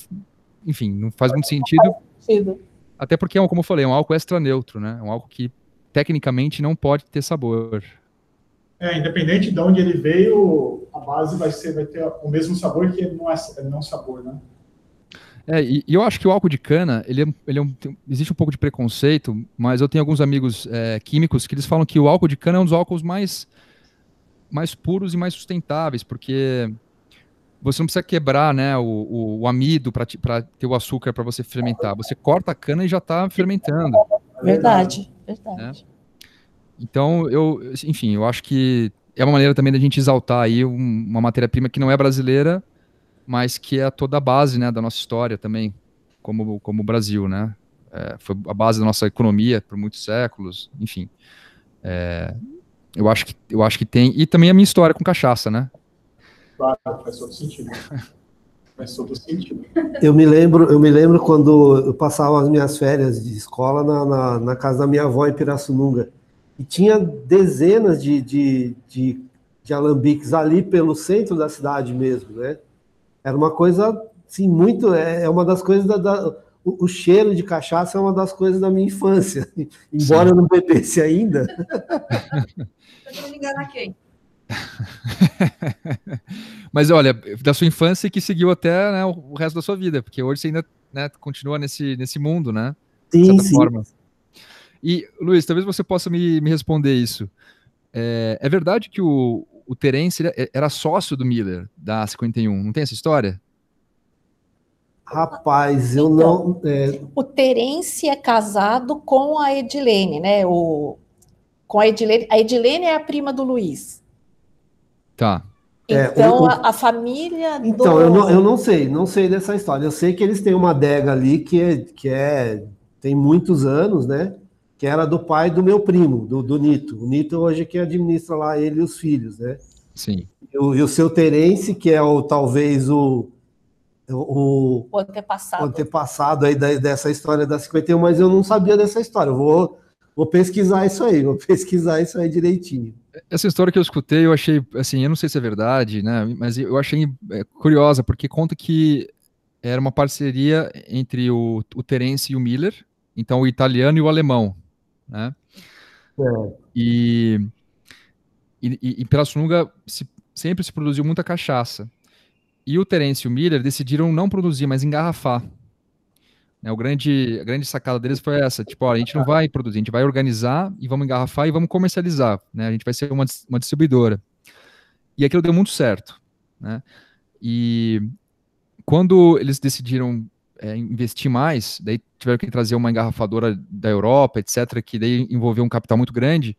enfim, não faz muito sentido. Faz sentido. Até porque, como eu falei, é um álcool extra neutro, né? É um álcool que tecnicamente não pode ter sabor. É, independente de onde ele veio, a base vai ser vai ter o mesmo sabor que não é não sabor, né? É, e, e, eu acho que o álcool de cana, ele, é, ele é um, tem, existe um pouco de preconceito, mas eu tenho alguns amigos é, químicos que eles falam que o álcool de cana é um dos álcools mais, mais puros e mais sustentáveis, porque você não precisa quebrar né, o, o, o amido para ter o açúcar para você fermentar. Você corta a cana e já está fermentando. Verdade, verdade. É. Então, eu, enfim, eu acho que é uma maneira também da gente exaltar aí uma matéria-prima que não é brasileira, mas que é toda a base né, da nossa história também, como, como o Brasil, né? É, foi a base da nossa economia por muitos séculos, enfim. É, eu, acho que, eu acho que tem. E também a minha história com cachaça, né? Claro, faz todo sentido. Faz todo sentido. Eu me lembro, eu me lembro quando eu passava as minhas férias de escola na, na, na casa da minha avó em Pirassununga. E tinha dezenas de, de, de, de alambiques ali pelo centro da cidade mesmo, né? Era uma coisa, sim, muito. É, é uma das coisas da, da o, o, cheiro de cachaça é uma das coisas da minha infância. Embora sim. eu não bebesse ainda. Eu me enganar quem? Mas olha, da sua infância que seguiu até né, o resto da sua vida, porque hoje você ainda né, continua nesse, nesse mundo, né? Sim, sim. Forma. E, Luiz, talvez você possa me, me responder isso. É, é verdade que o, o Terence era sócio do Miller, da 51. Não tem essa história? Rapaz, eu então, não. É... O Terence é casado com a Edilene, né? O, com a Edilene. A Edilene é a prima do Luiz. Tá. Então, é, o, a, a, família. Então, do... eu, não, eu não sei, não sei dessa história. Eu sei que eles têm uma adega ali que é, que é tem muitos anos, né? que era do pai do meu primo, do, do Nito. O Nito hoje é que administra lá ele e os filhos, né? Sim. E o, e o seu Terence, que é o talvez o, o, o antepassado. O antepassado aí da, dessa história da 51, mas eu não sabia dessa história. Eu vou, vou pesquisar isso aí, vou pesquisar isso aí direitinho. Essa história que eu escutei, eu achei, assim, eu não sei se é verdade, né? Mas eu achei é, curiosa, porque conta que era uma parceria entre o, o Terence e o Miller, então o italiano e o alemão né? É. E, e, e Pirassununga se, sempre se produziu muita cachaça. E o Terence e o Miller decidiram não produzir, mas engarrafar. Né, o grande, a grande sacada deles foi essa, tipo, a gente não vai produzir, a gente vai organizar e vamos engarrafar e vamos comercializar, né? A gente vai ser uma, uma distribuidora. E aquilo deu muito certo, né? E quando eles decidiram é, investir mais, daí tiveram que trazer uma engarrafadora da Europa, etc., que daí envolveu um capital muito grande.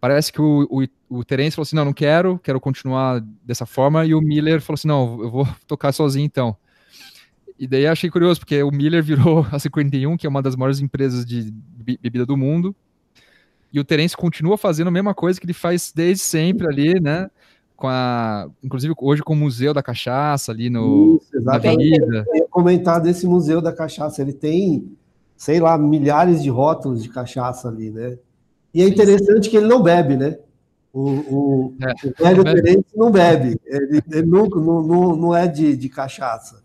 Parece que o, o, o Terence falou assim: não, não quero, quero continuar dessa forma, e o Miller falou assim: não, eu vou tocar sozinho então. E daí achei curioso, porque o Miller virou a 51, que é uma das maiores empresas de bebida do mundo, e o Terence continua fazendo a mesma coisa que ele faz desde sempre ali, né? com a, inclusive hoje com o Museu da Cachaça ali no Isso, na avenida. Eu comentar desse Museu da Cachaça, ele tem, sei lá, milhares de rótulos de cachaça ali, né? E é interessante que ele não bebe, né? O, o, é, o velho Terence não bebe, ele, ele nunca, não, não, não é de, de cachaça.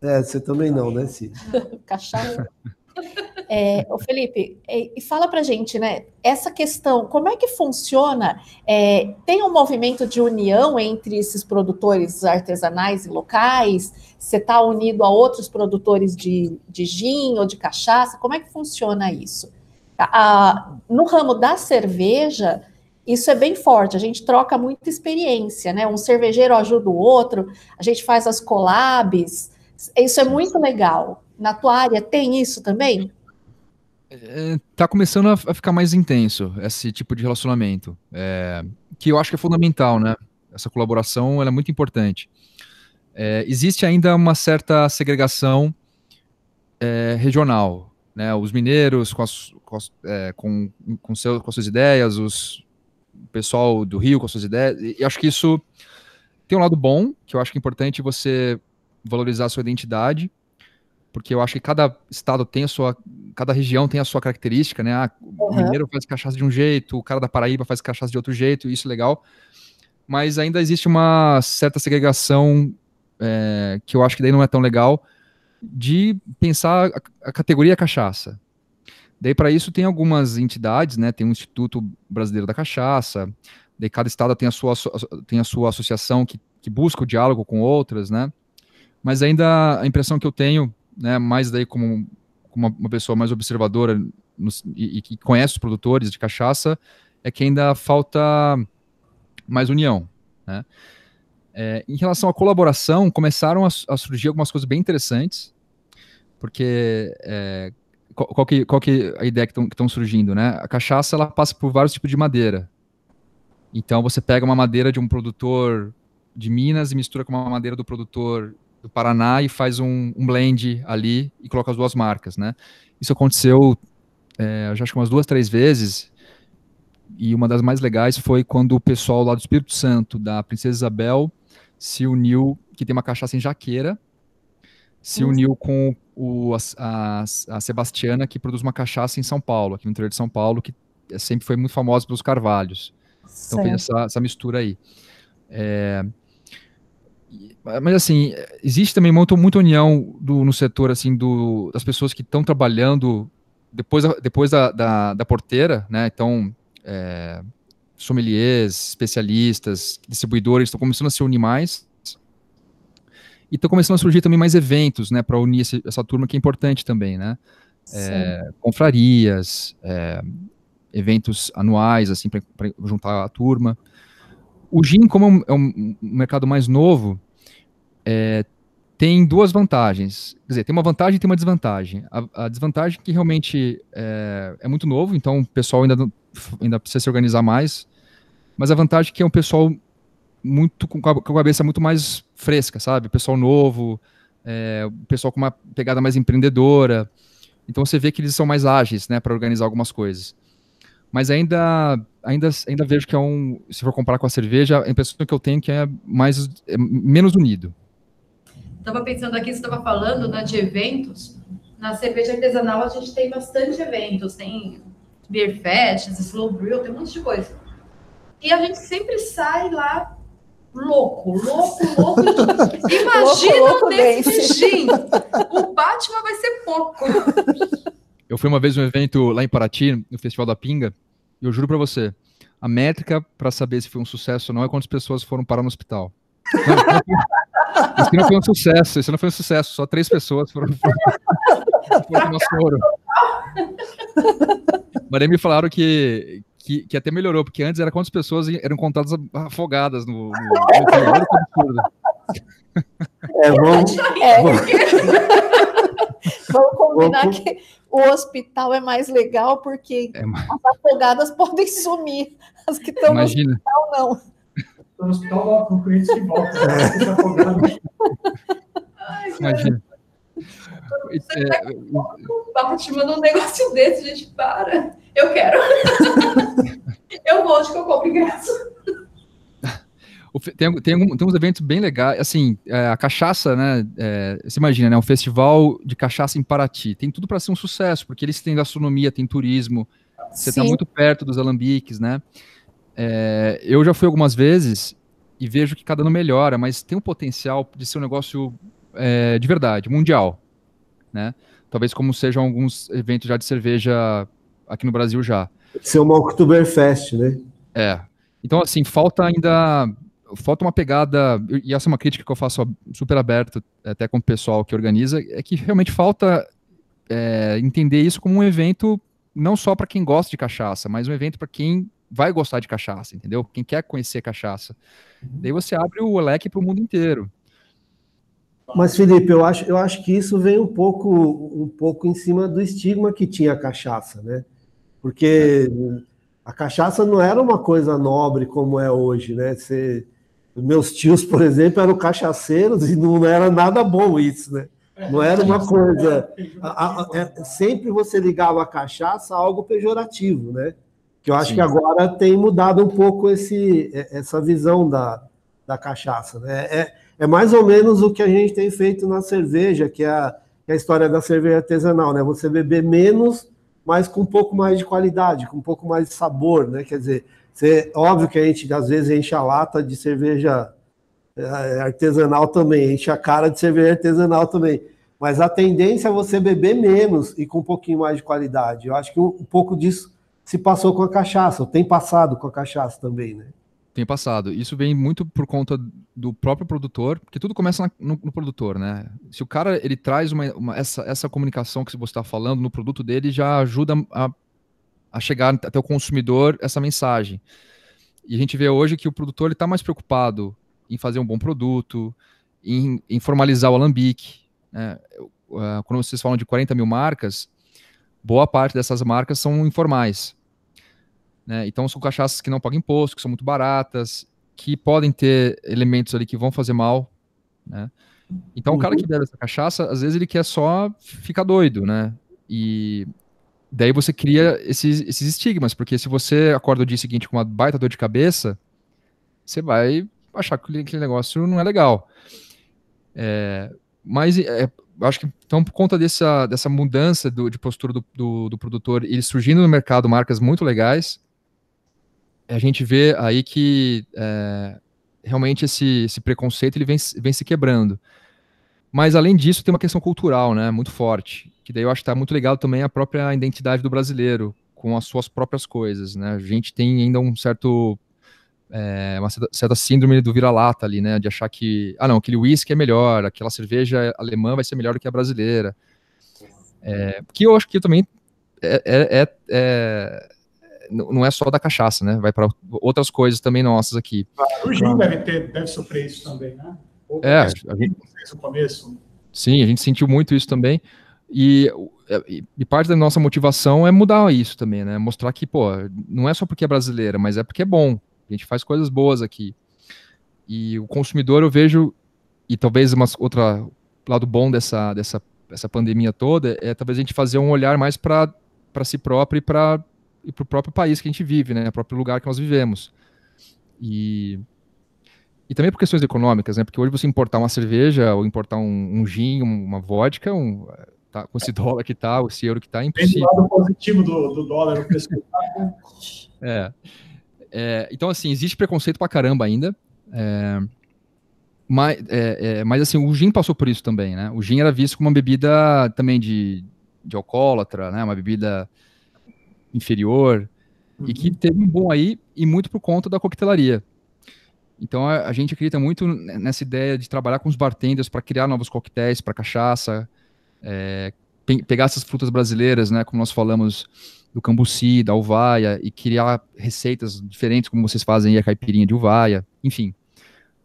É, você também não, né, Cid? cachaça. É, o Felipe, e fala para gente, né? Essa questão, como é que funciona? É, tem um movimento de união entre esses produtores artesanais e locais? Você está unido a outros produtores de, de gin ou de cachaça? Como é que funciona isso? A, no ramo da cerveja, isso é bem forte. A gente troca muita experiência, né? Um cervejeiro ajuda o outro, a gente faz as collabs. Isso é muito legal. Na tua área tem isso também? É, tá começando a, ficar mais intenso esse tipo de relacionamento, é, que eu acho que é fundamental, né? Essa colaboração é muito importante. É, existe ainda uma certa segregação é, regional, né? Os mineiros com, as, com, as, é, com, com, seu, com suas ideias, os o pessoal do Rio com suas ideias, e acho que isso tem um lado bom, que eu acho que é importante você valorizar a sua identidade, porque eu acho que cada estado tem a sua, cada região tem a sua característica, né? Ah, o uhum. mineiro faz cachaça de um jeito, o cara da Paraíba faz cachaça de outro jeito, isso é legal. Mas ainda existe uma certa segregação é, que eu acho que daí não é tão legal de pensar a, a categoria cachaça. Daí para isso tem algumas entidades, né? Tem o Instituto Brasileiro da Cachaça, daí cada estado tem a sua, tem a sua associação que, que busca o diálogo com outras, né? Mas ainda a impressão que eu tenho né, mais daí como, como uma, pessoa mais observadora no, e, e, que conhece os produtores de cachaça, é que ainda falta mais união, né? É, em relação à colaboração, começaram a, a, surgir algumas coisas bem interessantes, porque é, qual, qual, que, qual que é a ideia que estão surgindo, né? A cachaça, ela passa por vários tipos de madeira. Então, você pega uma madeira de um produtor de Minas e mistura com uma madeira do produtor do Paraná e faz um, um, blend ali e coloca as duas marcas, né? Isso aconteceu, é, já acho que umas duas, três vezes, e uma das mais legais foi quando o pessoal lá do Espírito Santo, da Princesa Isabel, se uniu, que tem uma cachaça em Jaqueira, se uniu com o, a, a, Sebastiana, que produz uma cachaça em São Paulo, aqui no interior de São Paulo, que sempre foi muito famosa pelos carvalhos. Então tem essa, essa mistura aí. É, mas assim, existe também muito, muita união do, no setor assim do, das pessoas que estão trabalhando depois, da, depois da, da, da porteira, né? Então, é, sommeliers, especialistas, distribuidores estão começando a se unir mais e estão começando a surgir também mais eventos, né? Para unir esse, essa turma que é importante também, né? É, confrarias, é, eventos anuais, assim, para juntar a turma. O gin, como é um é mercado mais novo, é, tem duas vantagens. Quer dizer, tem uma vantagem e tem uma desvantagem. A, a desvantagem é que realmente é, é, muito novo, então o pessoal ainda, ainda precisa se organizar mais. Mas a vantagem é que é um pessoal muito com a, com a cabeça muito mais fresca, sabe? Pessoal novo, é, pessoal com uma pegada mais empreendedora. Então você vê que eles são mais ágeis, né, para organizar algumas coisas. Mas ainda, ainda, ainda vejo que é um, se for comparar com a cerveja, a impressão que eu tenho é que é mais é menos unido. Estava pensando aqui, você estava falando né, de eventos. Na cerveja artesanal a gente tem bastante eventos, tem beer fests, slow brew, tem um monte de coisa. E a gente sempre sai lá louco, louco, louco. Imagina louco, louco desse gin. O Batman vai ser pouco. Eu fui uma vez num evento lá em Paraty, no Festival da Pinga, e eu juro para você, a métrica para saber se foi um sucesso ou não é quantas pessoas foram parar no hospital. Isso não foi um sucesso, isso não foi um sucesso, só três pessoas foram, foram no soro. Mas aí me falaram que, que, que, até melhorou, porque antes era quantas pessoas eram contadas afogadas no, no, no é, vamos, é. vamos combinar vamos. que o hospital é mais legal porque é, as afogadas podem sumir, as que estão no hospital não no hospital lá com clientes que voltam. Imagina. Você tá é, te manda um negócio desse, gente, para. Eu quero. eu vou, acho que eu compro ingresso. Tem, tem, tem uns eventos bem legais, assim, é, a cachaça, né, é, você imagina, né, um festival de cachaça em Paraty, tem tudo para ser um sucesso, porque eles têm gastronomia, tem turismo, você está muito perto dos alambiques, né, é, eu já fui algumas vezes e vejo que cada ano melhora, mas tem um potencial de ser um negócio é, de verdade, mundial, né? Talvez como sejam alguns eventos já de cerveja aqui no Brasil já. Ser uma Oktoberfest, né? É. Então, assim, falta ainda falta uma pegada, e essa é uma crítica que eu faço super aberto até com o pessoal que organiza, é que realmente falta é, entender isso como um evento não só para quem gosta de cachaça, mas um evento para quem vai gostar de cachaça, entendeu? Quem quer conhecer cachaça. Daí você abre o leque para o mundo inteiro. Mas, Felipe, eu acho, eu acho que isso vem um pouco, um pouco em cima do estigma que tinha a cachaça, né? Porque a cachaça não era uma coisa nobre como é hoje, né? Você, meus tios, por exemplo, eram cachaceiros e não era nada bom isso, né? Não era uma coisa. A, a, é, sempre você ligava a cachaça a algo pejorativo, né? Que eu acho Sim. que agora tem mudado um pouco esse, essa visão da, da cachaça. Né? É, é mais ou menos o que a gente tem feito na cerveja, que é a, que é a história da cerveja artesanal, né? Você beber menos, mas com um pouco mais de qualidade, com um pouco mais de sabor, né? Quer dizer, você, óbvio que a gente às vezes enche a lata de cerveja é, artesanal também, enche a cara de cerveja artesanal também. Mas a tendência é você beber menos e com um pouquinho mais de qualidade. Eu acho que um, um pouco disso se passou com a cachaça, ou tem passado com a cachaça também, né? Tem passado. Isso vem muito por conta do próprio produtor, porque tudo começa no, no, produtor, né? Se o cara ele traz uma, uma essa, essa comunicação que você está falando no produto dele, já ajuda a, a chegar até o consumidor essa mensagem. E a gente vê hoje que o produtor está mais preocupado em fazer um bom produto, em, em formalizar o alambique. Né? Quando vocês falam de 40 mil marcas, boa parte dessas marcas são informais. Né? Então são cachaças que não pagam imposto, que são muito baratas, que podem ter elementos ali que vão fazer mal. Né? Então uhum. o cara que uhum. bebe essa cachaça, às vezes ele quer só ficar doido, né? E daí você cria esses, esses estigmas, porque se você acorda o dia seguinte com uma baita dor de cabeça, você vai achar que aquele negócio não é legal. É, mas é, acho que então por conta dessa, dessa mudança do, de postura do, do, do, produtor, ele surgindo no mercado marcas muito legais, a gente vê aí que é, realmente esse, esse preconceito ele vem, vem se quebrando. Mas além disso, tem uma questão cultural, né, muito forte, que daí eu acho que está muito legal também a própria identidade do brasileiro, com as suas próprias coisas, né? A gente tem ainda um certo é, uma certa síndrome do vira-lata ali, né? De achar que, ah, não, aquele whisky é melhor, aquela cerveja alemã vai ser melhor do que a brasileira. É, que eu acho que também é, é, é, é não é só da cachaça, né? Vai para outras coisas também nossas aqui. o gin deve ter, deve sofrer isso também, né? Ou é, a gente, no começo. Sim, a gente sentiu muito isso também. E, e, parte da nossa motivação é mudar isso também, né? Mostrar que, pô, não é só porque é brasileira, mas é porque é bom. A gente faz coisas boas aqui. E o consumidor, eu vejo, e talvez uma outra lado bom dessa, dessa essa pandemia toda, é talvez a gente fazer um olhar mais para si próprio e para e o próprio país que a gente vive, né? O próprio lugar que nós vivemos. E, e também por questões econômicas, né? Porque hoje você importar uma cerveja ou importar um, um gin, uma vodka, um, tá, com esse dólar que tá, esse euro que tá, é impossível. Tem lado positivo do, do dólar, o preço é. É, então, assim, existe preconceito pra caramba ainda. É, mas, é, é, mas, assim, o gin passou por isso também, né? O gin era visto como uma bebida também de, de alcoólatra, né? Uma bebida inferior. Uhum. E que uhum. teve um bom aí, e muito por conta da coquetelaria. Então, a, a gente acredita muito nessa ideia de trabalhar com os bartenders para criar novos coquetéis para cachaça, é, pe pegar essas frutas brasileiras, né? Como nós falamos do cambuci, da uvaia, e criar receitas diferentes, como vocês fazem aí a caipirinha de uvaia, enfim.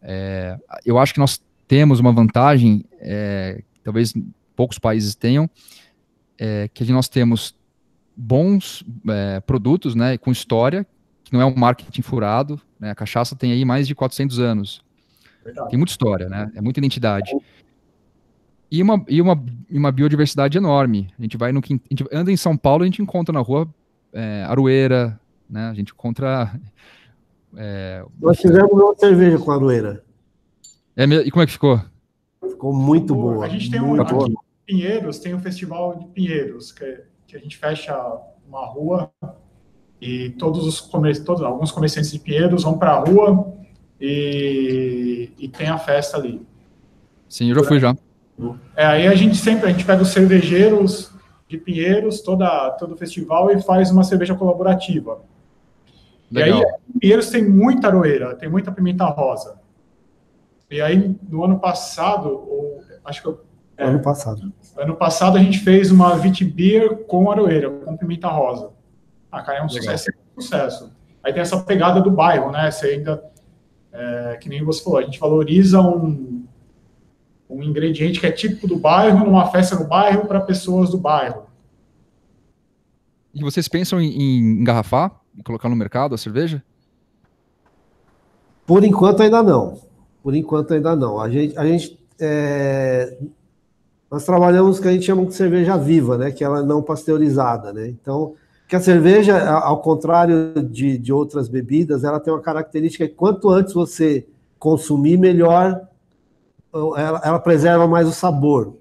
É, eu acho que nós temos uma vantagem, é, talvez poucos países tenham, é, que nós temos bons é, produtos, né, com história, que não é um marketing furado, né, a cachaça tem aí mais de 400 anos. Verdade. Tem muita história, né, é muita identidade e uma, e uma, e uma biodiversidade enorme. A gente vai no a gente anda em São Paulo, a gente encontra na rua é, aroeira, né? A gente encontra. É, Nós fizemos uma cerveja com aroeira. É, e como é que ficou? Ficou muito boa. A gente tem um aqui em Pinheiros, tem o um festival de Pinheiros, que, que a gente fecha uma rua e todos os comer, todos, alguns comerciantes de Pinheiros vão para a rua e, e tem a festa ali. Sim, eu já fui já. É, aí a gente sempre a gente pega os cervejeiros de Pinheiros, toda, todo o festival, e faz uma cerveja colaborativa. Legal. E aí, Pinheiros tem muita aroeira, tem muita pimenta rosa. E aí, no ano passado, ou, acho que eu, é, ano passado. Ano passado a gente fez uma Vit Beer com aroeira, com pimenta rosa. Ah, cara, é um sucesso, é um sucesso. Aí tem essa pegada do bairro, né? Você ainda, é, que nem você falou, a gente valoriza um, um ingrediente que é típico do bairro, numa festa no bairro, para pessoas do bairro. E vocês pensam em, em engarrafar e colocar no mercado a cerveja? Por enquanto ainda não. Por enquanto ainda não. A gente, a gente é, nós trabalhamos o que a gente chama de cerveja viva, né? Que ela é não pasteurizada, né? Então, que a cerveja, ao contrário de, de outras bebidas, ela tem uma característica que quanto antes você consumir, melhor ela, ela preserva mais o sabor.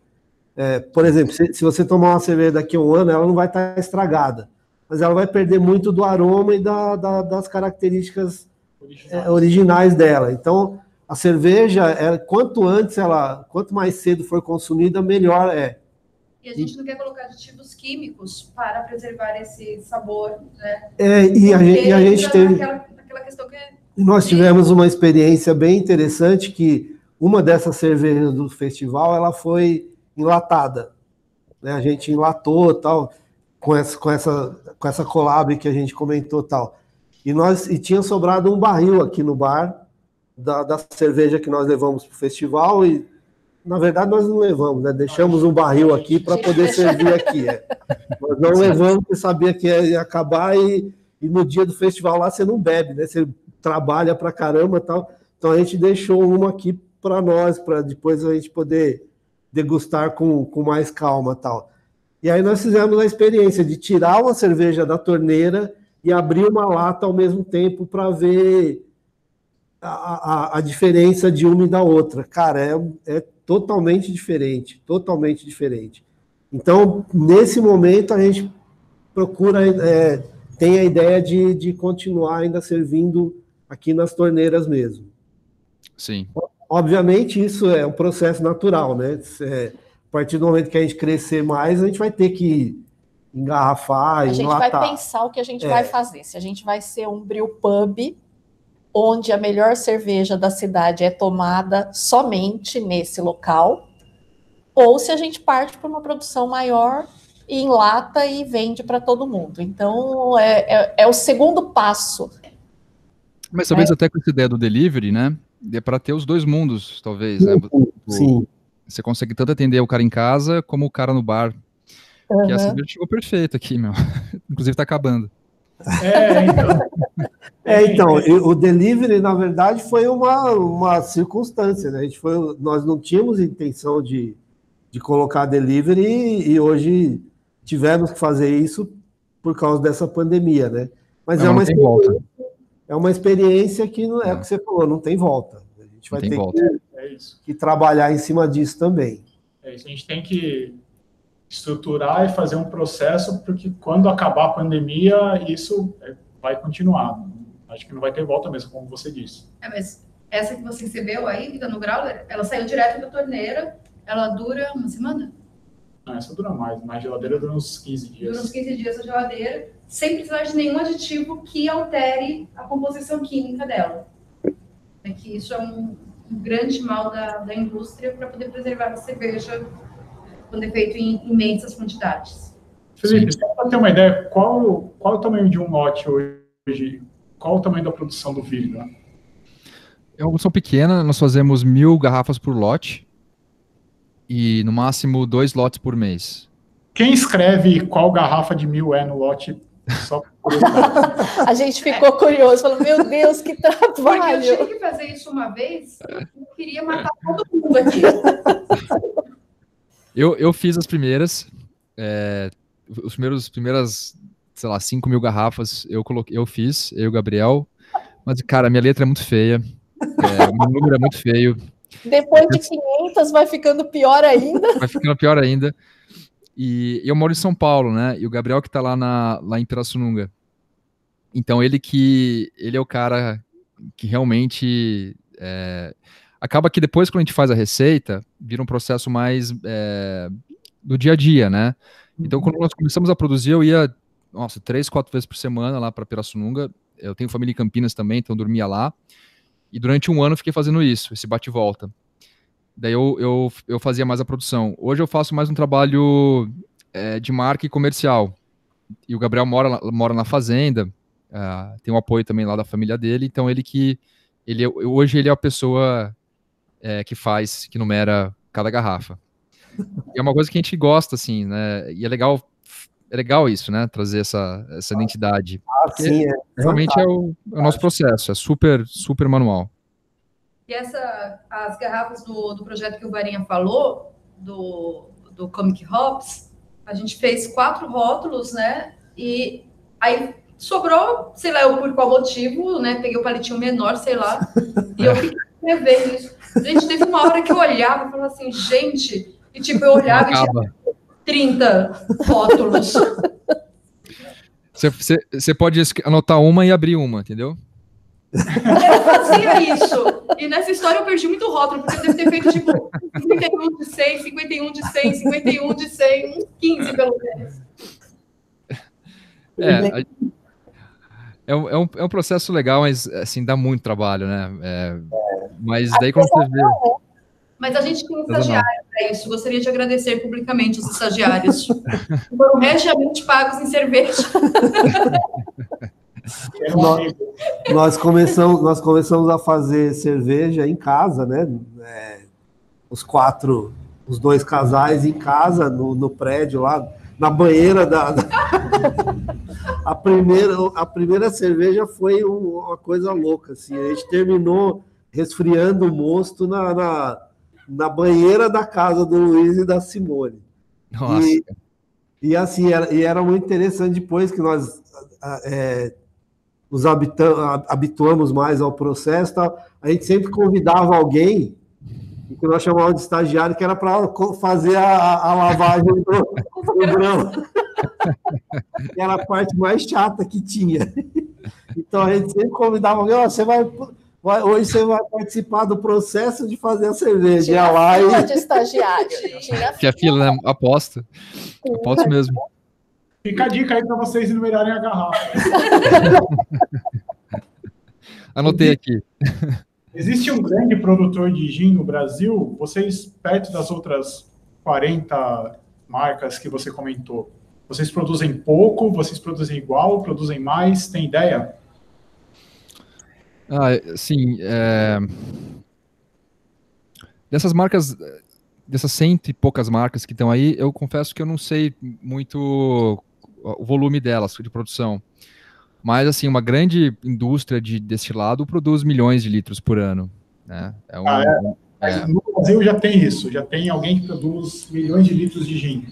É, por exemplo, se, se, você tomar uma cerveja daqui a um ano, ela não vai estar estragada, mas ela vai perder muito do aroma e da, da, das características originais. É, originais. dela. Então, a cerveja, é, quanto antes ela, quanto mais cedo for consumida, melhor é. E a gente não quer colocar aditivos químicos para preservar esse sabor, né? É, e a, gente, e a gente teve. Aquela, aquela questão que nós tivemos uma experiência bem interessante que uma dessas cervejas do festival ela foi enlatada. Né? A gente enlatou tal, com essa, com essa, com essa collab que a gente comentou tal. E nós e tinha sobrado um barril aqui no bar da, da cerveja que nós levamos para o festival e na verdade nós não levamos, né? Deixamos um barril aqui para poder servir aqui. É. Nós não levamos porque sabia que ia acabar e, e no dia do festival lá você não bebe, né? Você trabalha para caramba tal. Então a gente deixou uma aqui para nós, para depois a gente poder degustar com, com mais calma tal. E aí nós fizemos a experiência de tirar uma cerveja da torneira e abrir uma lata ao mesmo tempo para ver a, a, a, diferença de uma e da outra. Cara, é, é totalmente diferente, totalmente diferente. Então, nesse momento, a gente procura, é, tem a ideia de, de continuar ainda servindo aqui nas torneiras mesmo. Sim. Obviamente, isso é um processo natural, né? É, a partir do momento que a gente crescer mais, a gente vai ter que engarrafar, A gente vai pensar o que a gente é. vai fazer. Se a gente vai ser um brew pub, onde a melhor cerveja da cidade é tomada somente nesse local, ou se a gente parte para uma produção maior e enlata e vende para todo mundo. Então, é, é, é, o segundo passo. Mas talvez é. até com essa ideia do delivery, né? é para ter os dois mundos, talvez. Né? Sim. Você consegue tanto atender o cara em casa como o cara no bar. Uhum. Que a cerveja chegou perfeito aqui, meu. Inclusive tá acabando. É, então. é, então, o delivery, na verdade, foi uma, uma circunstância, né? A gente foi, nós não tínhamos intenção de, de colocar delivery e, hoje tivemos que fazer isso por causa dessa pandemia, né? Mas não, é uma experiência, é uma experiência que não é, é. o que você falou, não tem volta. A gente vai ter que, é que, trabalhar em cima disso também. É isso, a gente tem que estruturar e fazer um processo, porque quando acabar a pandemia, isso é, vai continuar. Acho que não vai ter volta mesmo, como você disse. É, mas essa que você recebeu aí, Vida no Grauler, ela saiu direto da torneira, ela dura uma semana? Não, essa dura mais, mas a geladeira dura uns 15 dias. Dura uns 15 dias a geladeira sem precisar de nenhum aditivo que altere a composição química dela. É que isso é um, um grande mal da, da indústria para poder preservar a cerveja quando é feito em imensas quantidades. Felipe, só para ter uma ideia, qual, qual é o tamanho de um lote hoje? Qual o tamanho da produção do Virga? É uma produção pequena, nós fazemos mil garrafas por lote e no máximo dois lotes por mês. Quem escreve qual garrafa de mil é no lote só a gente ficou curioso, falou, meu Deus, que trabalho. Porque eu tive que fazer isso uma vez, eu queria matar todo mundo aqui. Eu, eu fiz as primeiras, é, os primeiros, primeiras, sei lá, 5 mil garrafas eu coloquei, eu fiz, eu e o Gabriel, mas, cara, minha letra é muito feia, é, o meu número é muito feio. Depois de 500 vai ficando pior ainda. Vai ficando pior ainda. E eu moro em São Paulo, né? E o Gabriel que tá lá, na, lá em Pirassununga. Então ele que ele é o cara que realmente é, acaba que depois quando a gente faz a receita vira um processo mais é, do dia a dia, né? Então quando nós começamos a produzir eu ia nossa três quatro vezes por semana lá para Pirassununga. Eu tenho família em Campinas também, então dormia lá. E durante um ano fiquei fazendo isso, esse bate volta. Daí eu, eu, eu fazia mais a produção. Hoje eu faço mais um trabalho é, de marca e comercial. E o Gabriel mora, mora na fazenda, uh, tem o um apoio também lá da família dele, então ele que. Ele, hoje ele é a pessoa é, que faz, que numera cada garrafa. E é uma coisa que a gente gosta, assim, né? E é legal, é legal isso, né? Trazer essa, essa identidade. Ah, sim, é. Realmente é o, é o nosso processo, é super, super manual. E essa, as garrafas do, do projeto que o Varinha falou, do, do Comic Hops, a gente fez quatro rótulos, né? E aí sobrou, sei lá, eu por qual motivo, né? Peguei o palitinho menor, sei lá, e eu fiquei escrevendo isso. Gente, teve uma hora que eu olhava e falava assim, gente, e tipo, eu olhava Acaba. e tinha 30 rótulos. Você, pode anotar uma e abrir uma, entendeu? Eu fazia isso. E nessa história eu perdi muito rótulo, porque eu devo ter feito tipo 51 de 100, 51 de 100, 51 de 100, uns 15 pelo menos. É, a- é, um, é, um, é um processo legal, mas assim, dá muito trabalho, né? É, mas daí quando você vê. Mas a gente tem estagiários para isso. Gostaria de agradecer publicamente os estagiários. Foram regiamente pagos em cerveja. Nós- nós começamos, nós começamos a fazer cerveja em casa, né? É, os quatro, os dois casais em casa, no, no prédio lá, na banheira da. da- a, primeira, a primeira cerveja foi um- uma coisa louca, assim. A gente terminou resfriando o mosto na, na, na banheira da casa do Luiz e da Simone. Nossa, E, e assim, era, e era muito interessante depois que nós é, nos habituamos mais ao processo, a gente sempre convidava alguém, e que nós chamávamos de estagiário, que era para fazer a, a- lavagem do, do grão. que era a parte mais chata que tinha. Então a gente sempre convidava alguém, "Ó, você vai, vai- hoje você vai participar do processo de fazer a cerveja. Ia lá fila e de estagiário. Tinha tinha fila, né? Aposto. Aposto mesmo. Fica a dica aí para vocês enumerarem a garrafa. Anotei aqui. Existe um grande produtor de gin no Brasil? Vocês, perto das outras 40 marcas que você comentou, vocês produzem pouco? Vocês produzem igual? Produzem mais? Tem ideia? Ah, sim. É... Dessas marcas, dessas cento e poucas marcas que estão aí, eu confesso que eu não sei muito o volume delas de produção. Mas, assim, uma grande indústria de destilado produz milhões de litros por ano. Né? É um, Ah, é. Mas no Brasil já tem isso, já tem alguém que produz milhões de litros de gin.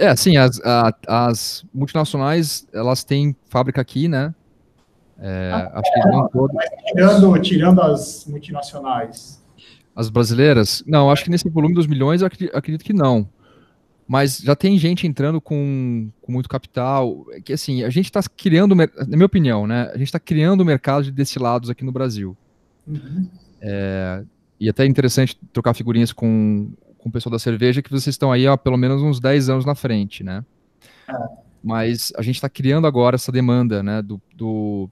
É, sim, as, a- as multinacionais, elas têm fábrica aqui, né? É, acho que não todo, Tirando, tirando as multinacionais. as brasileiras, não, acho que nesse volume dos milhões, eu acre- acredito que não. Mas já tem gente entrando com, com muito capital, é que assim, a gente está criando, na minha opinião, né? A gente está criando o mercado de destilados aqui no Brasil. Uhum. E até é interessante trocar figurinhas com, com o pessoal da cerveja, que vocês estão aí há pelo menos uns 10 anos na frente, né? Mas a gente está criando agora essa demanda, né, do, do,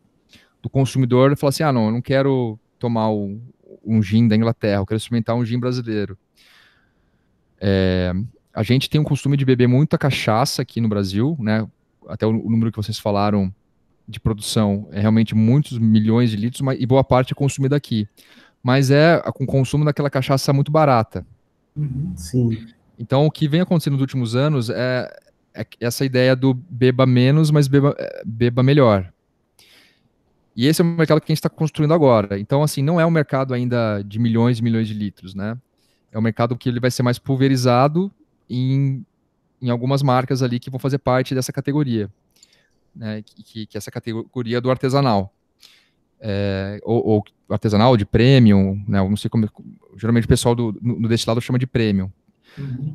do consumidor falar assim, ah, não, eu não quero tomar o- um gin da Inglaterra, eu quero experimentar um gin brasileiro. É, a gente tem um costume de beber muita cachaça aqui no Brasil, né? Até o, o número que vocês falaram de produção é realmente muitos milhões de litros, mas, e boa parte é consumida aqui. Mas é com consumo daquela cachaça muito barata. Uhum. sim. Então, o que vem acontecendo nos últimos anos é, é essa ideia do beba menos, mas beba, é, beba melhor. E esse é o mercado que a gente está construindo agora. Então, assim, não é um mercado ainda de milhões e milhões de litros, né? É um mercado que ele vai ser mais pulverizado em, em algumas marcas ali que vão fazer parte dessa categoria, né? Que, que, é essa categoria do artesanal. É, ou, ou artesanal, de premium, né? Eu não sei como. Geralmente o pessoal do, no, no destilado chama de premium. Uhum.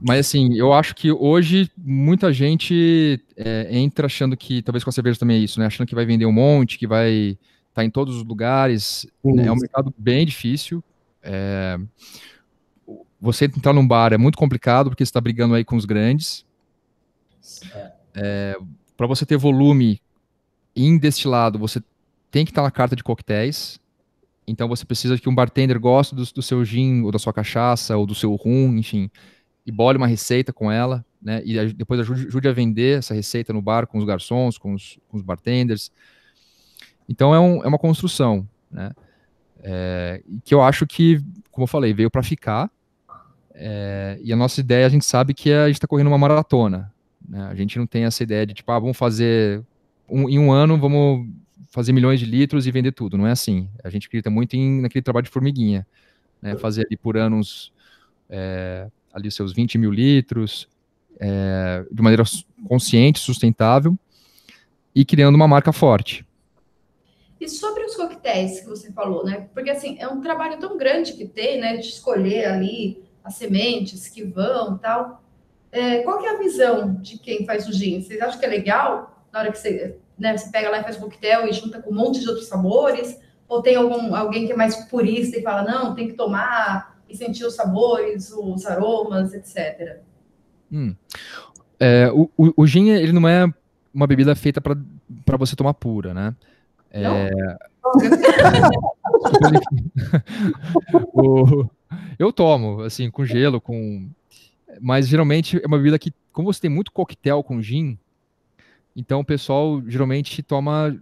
Mas assim, eu acho que hoje muita gente é, entra achando que, talvez com a cerveja também é isso, né? Achando que vai vender um monte, que vai estar em todos os lugares. né? É um mercado bem difícil. É, você entrar num bar é muito complicado porque você está brigando aí com os grandes. Para você ter volume em destilado, você tem que estar na carta de coquetéis. Então você precisa que um bartender goste do, do seu gin, ou da sua cachaça, ou do seu rum, enfim e bole uma receita com ela, né? E a- depois ajude, ajude a vender essa receita no bar com os garçons, com os, com os bartenders. Então é, um- é uma construção, né? É, que eu acho que, como eu falei, veio para ficar. É, e a nossa ideia, a gente sabe que a gente está correndo uma maratona. Né? A gente não tem essa ideia de, tipo, ah, vamos fazer. Um, em um ano, vamos fazer milhões de litros e vender tudo. Não é assim. A gente acredita muito em, naquele trabalho de formiguinha. Né? Fazer ali por anos é, ali seus 20 mil litros, é, de maneira consciente, sustentável e criando uma marca forte. E sobre os coquetéis que você falou, né? Porque assim, é um trabalho tão grande que tem, né? De escolher ali as sementes que vão tal. É, qual que é a visão de quem faz o gin? Vocês acham que é legal na hora que você, né, você pega lá e faz o coquetel e junta com um monte de outros sabores? Ou tem algum, alguém que é mais purista e fala, não, tem que tomar e sentir os sabores, os aromas, etc. Hum. É, o, o, o, gin, ele não é uma bebida feita para você tomar pura, né? É... o, eu tomo, assim, com gelo, com... Mas geralmente é uma bebida que, como você tem muito coquetel com gin, então o pessoal geralmente toma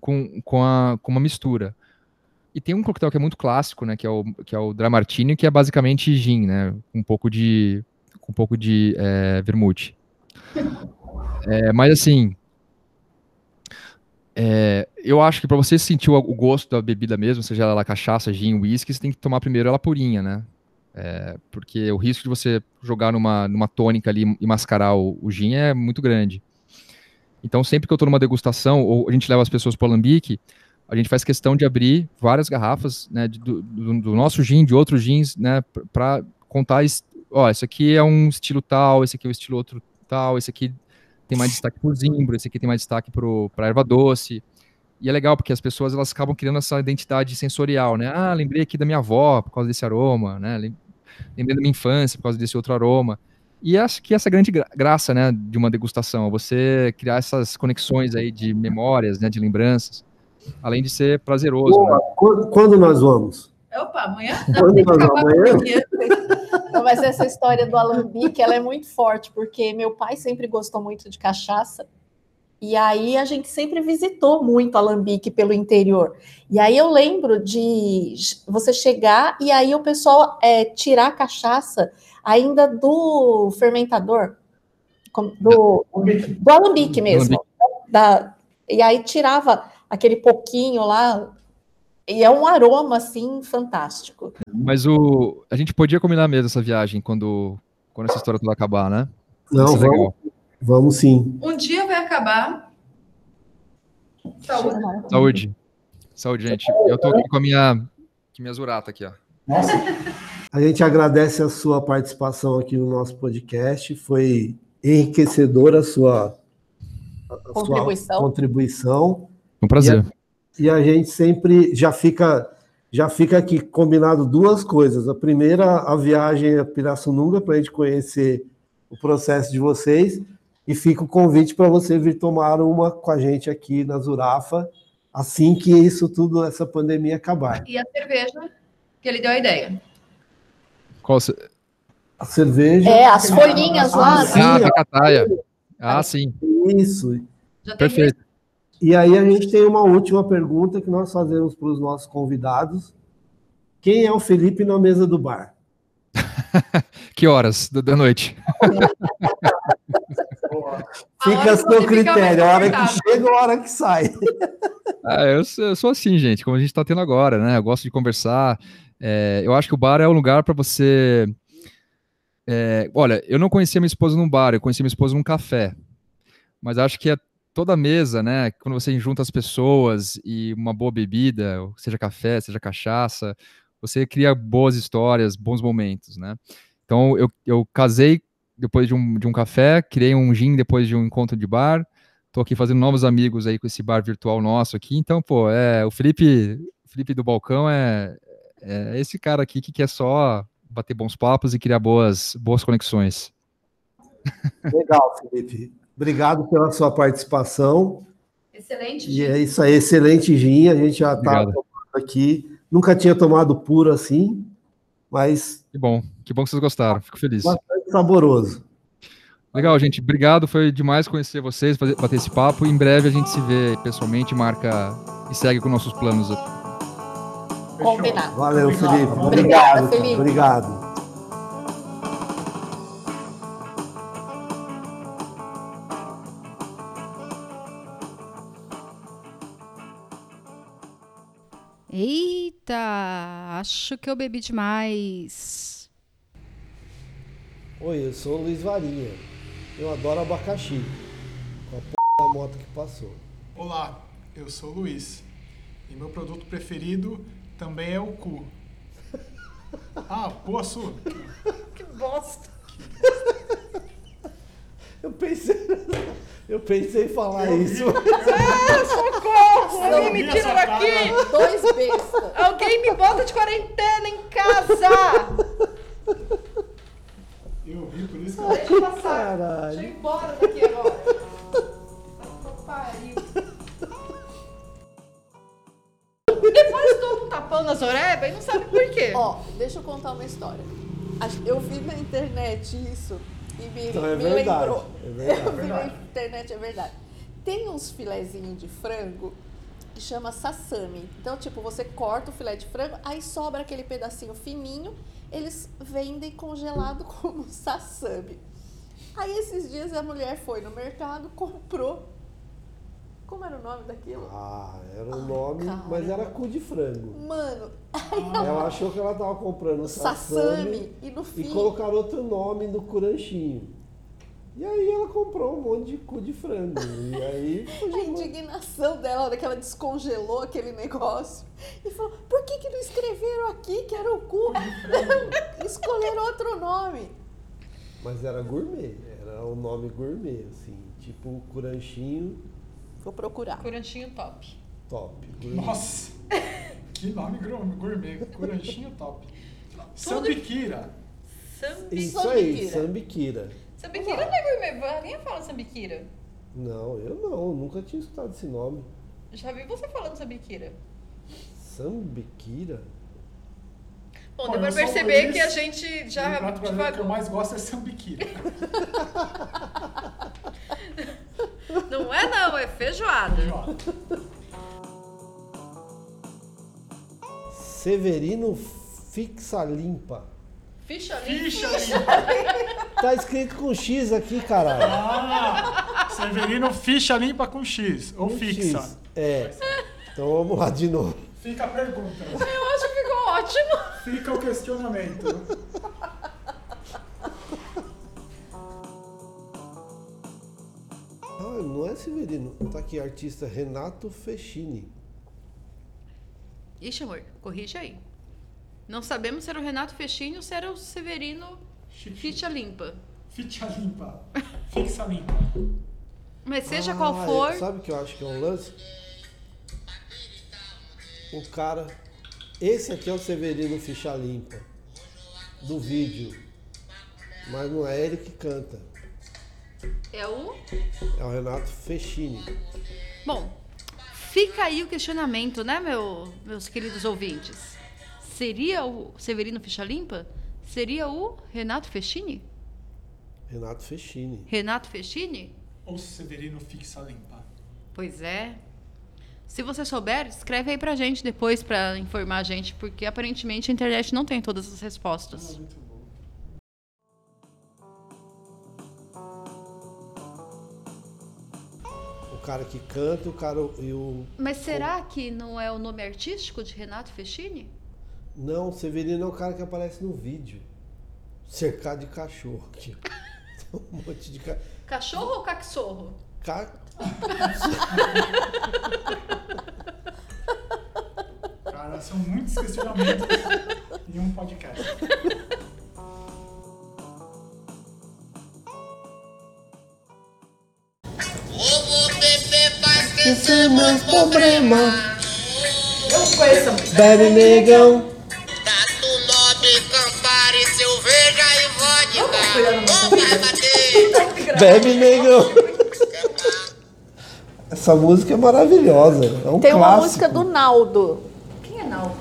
com, com, a, com uma mistura. E tem um coquetel que é muito clássico, né? Que é o, que é o Dramartini, que é basicamente gin, né? Com um pouco de, um pouco de é, vermute. É, mas assim, é, eu acho que para você sentir o, gosto da bebida mesmo, seja ela cachaça, gin, whisky, você tem que tomar primeiro ela purinha, né? É, porque o risco de você jogar numa, numa tônica ali e mascarar o, o gin é muito grande. Então, sempre que eu estou numa degustação, ou a gente leva as pessoas para o alambique, a gente faz questão de abrir várias garrafas né, do, do, do, nosso gin, de outros gins, né, para contar, ó, esse aqui é um estilo tal, esse aqui é um estilo outro tal, esse aqui tem mais destaque para o zimbro, esse aqui tem mais destaque para a erva doce. E é legal porque as pessoas elas acabam criando essa identidade sensorial, né? Ah, lembrei aqui da minha avó por causa desse aroma, né? Lembrei da minha infância por causa desse outro aroma. E acho que essa é a grande graça, né, de uma degustação, você criar essas conexões aí de memórias, né, de lembranças além de ser prazeroso. né? quando, quando, nós vamos? Opa, amanhã? Quando nós vamos amanhã? Não, mas essa história do alambique, ela é muito forte, porque meu pai sempre gostou muito de cachaça, e aí a gente sempre visitou muito Alambique pelo interior. E aí eu lembro de você chegar e aí o pessoal é, tirar a cachaça ainda do fermentador, do, do alambique mesmo. Da, e aí tirava aquele pouquinho lá. E é um aroma, assim, fantástico. Mas o... a gente podia combinar mesmo essa viagem quando, quando essa história toda acabar, né? Não, vamos, vamos sim. Um dia vai acabar. Saúde. Saúde. Saúde, gente. Eu tô aqui com a minha, com a minha zurata aqui, ó. Nossa. A gente agradece a sua participação aqui no nosso podcast. Foi enriquecedora a sua, a contribuição. Sua contribuição. Um prazer. E a, gente sempre já fica já fica aqui combinado duas coisas. A primeira, a viagem a Pirassununga, para a gente conhecer o processo de vocês. E fica o convite para você vir tomar uma com a gente aqui na Zurafa, assim que isso tudo, essa pandemia acabar. E a cerveja, que ele deu a ideia. Qual ce... A cerveja. É, as folhinhas lá. Ah, sim, a cataia. Ah, sim. Isso. Perfeito. E aí a gente tem uma última pergunta que nós fazemos para os nossos convidados. Quem é o Felipe na mesa do bar? que horas da noite? Fica a seu critério, a hora que chega ou a hora que sai. Ah, eu, eu, sou assim, gente, como a gente está tendo agora, né? Eu gosto de conversar. É, eu acho que o bar é um lugar para você. É, olha, eu não conhecia minha esposa num bar, eu conheci minha esposa num café. Mas acho que é toda mesa, né? Quando você junta as pessoas e uma boa bebida, seja café, seja cachaça, você cria boas histórias, bons momentos, né? Então eu, eu casei depois de um, de um café, criei um gin depois de um encontro de bar, tô aqui fazendo novos amigos aí com esse bar virtual nosso aqui, então, pô, é, o Felipe, Felipe do Balcão é, é esse cara aqui que quer só bater bons papos e criar boas, boas conexões. Legal, Felipe. Obrigado pela sua participação. Excelente, E é isso aí, excelente gin. A gente já está aqui. Nunca tinha tomado puro assim, mas. Que bom, que bom que vocês gostaram. Fico feliz. Bastante saboroso. Legal, gente. Obrigado. Foi demais conhecer vocês, fazer, bater esse papo. Em breve a gente se vê pessoalmente, marca e segue com nossos planos aqui. Combinado. Valeu, Felipe. Obrigada, Obrigado. Felipe. Obrigado. Eita, acho que eu bebi demais. Oi, eu sou o Luiz Varinha. Eu adoro abacaxi. Com a p da moto que passou. Olá, eu sou o Luiz. E meu produto preferido também é o cu. Ah, poço. Que bosta. Eu pensei, eu pensei em falar isso. Socorro! Alguém me tira daqui! Dois bestas. Alguém me bota de quarentena em casa! Eu vi, por isso que eu... Deixa eu passar. Caralho. Deixa eu ir embora daqui agora. Pariu. Depois todo um tapão na zoreba e não sabe por quê. Ó, deixa eu contar uma história. Eu vi na internet isso e me, Então é me verdade, lembrou. é verdade. Eu vi na internet, é verdade. Tem uns filezinhos de frango que chama sassami. Então, tipo, você corta o filé de frango, aí sobra aquele pedacinho fininho, eles vendem congelado como sassami. Aí esses dias a mulher foi no mercado, comprou. Como era o nome daquilo? Ah, era o nome, cara. mas era cu de frango. Mano, Ela achou que ela tava comprando sassami. E no e fim. colocaram outro nome no curanchinho. E aí ela comprou um monte de cu de frango. E aí A indignação dela, hora que ela descongelou aquele negócio e falou: por que, que não escreveram aqui que era o cu? Escolheram outro nome. Mas era gourmet, era um nome gourmet, assim, tipo curanchinho Vou procurar. Curantinho top. top. gourmet. Nossa, que nome gourmet, gourmet. Curanchinho top. Sambiquira. Sambi... Isso aí, Sambiquira. sambiquira. Não é gourmet. Alguém fala sambiquira? Não, eu não, nunca tinha escutado esse nome. Já vi você falando sambiquira. Sambiquira? Bom, deu pra perceber que a gente E o já prato que eu mais gosto é sambiquira. Não é não, é feijoada. Severino Fixa Limpa. Ficha limpa. Ficha limpa. Tá escrito com X aqui, caralho. Ah, Severino ficha limpa com X. Ou Com fixa. X. É. Então vamos lá de novo. Fica a pergunta. Eu acho que ficou ótimo. Fica o questionamento. Ah, não é Severino. Tá aqui, artista Renato Fechini. Ixi, amor, corrige aí. Não sabemos se era o Renato Fechini ou se era o Severino Ficha Limpa. Ficha limpa. Fixa limpa. Mas seja Ah, qual for, é- Sabe o que eu acho que é um lance? O cara. Esse aqui é o Severino Ficha Limpa. Do vídeo. Mas não é ele que canta. É o. É o Renato Fechini. Bom, fica aí o questionamento, né, meu- meus queridos ouvintes? Seria o Severino Ficha Limpa? Seria o Renato Fechini? Renato Fechini. Renato Fechini? Ou Severino fixa limpa. Pois é. Se você souber, escreve aí pra gente depois pra informar a gente, porque aparentemente a internet não tem todas as respostas. Muito cara que canta e o cara. E o... Mas será que não é o nome artístico de Renato Fechini? Não, o Severino é o cara que aparece no vídeo. Cercado de cachorro aqui. Tem um monte de ca... Cachorro ou caxorro? ca... Cara, são muitos questionamentos em um podcast. Ou esquecer Esquecer meus problemas. Eu não conheço essa música. Bebe negão. Tato Nobre, Campari, cerveja e vodka. Bebe negão. Essa música é maravilhosa. É um Tem uma clássico. música do Naldo. Quem é Naldo?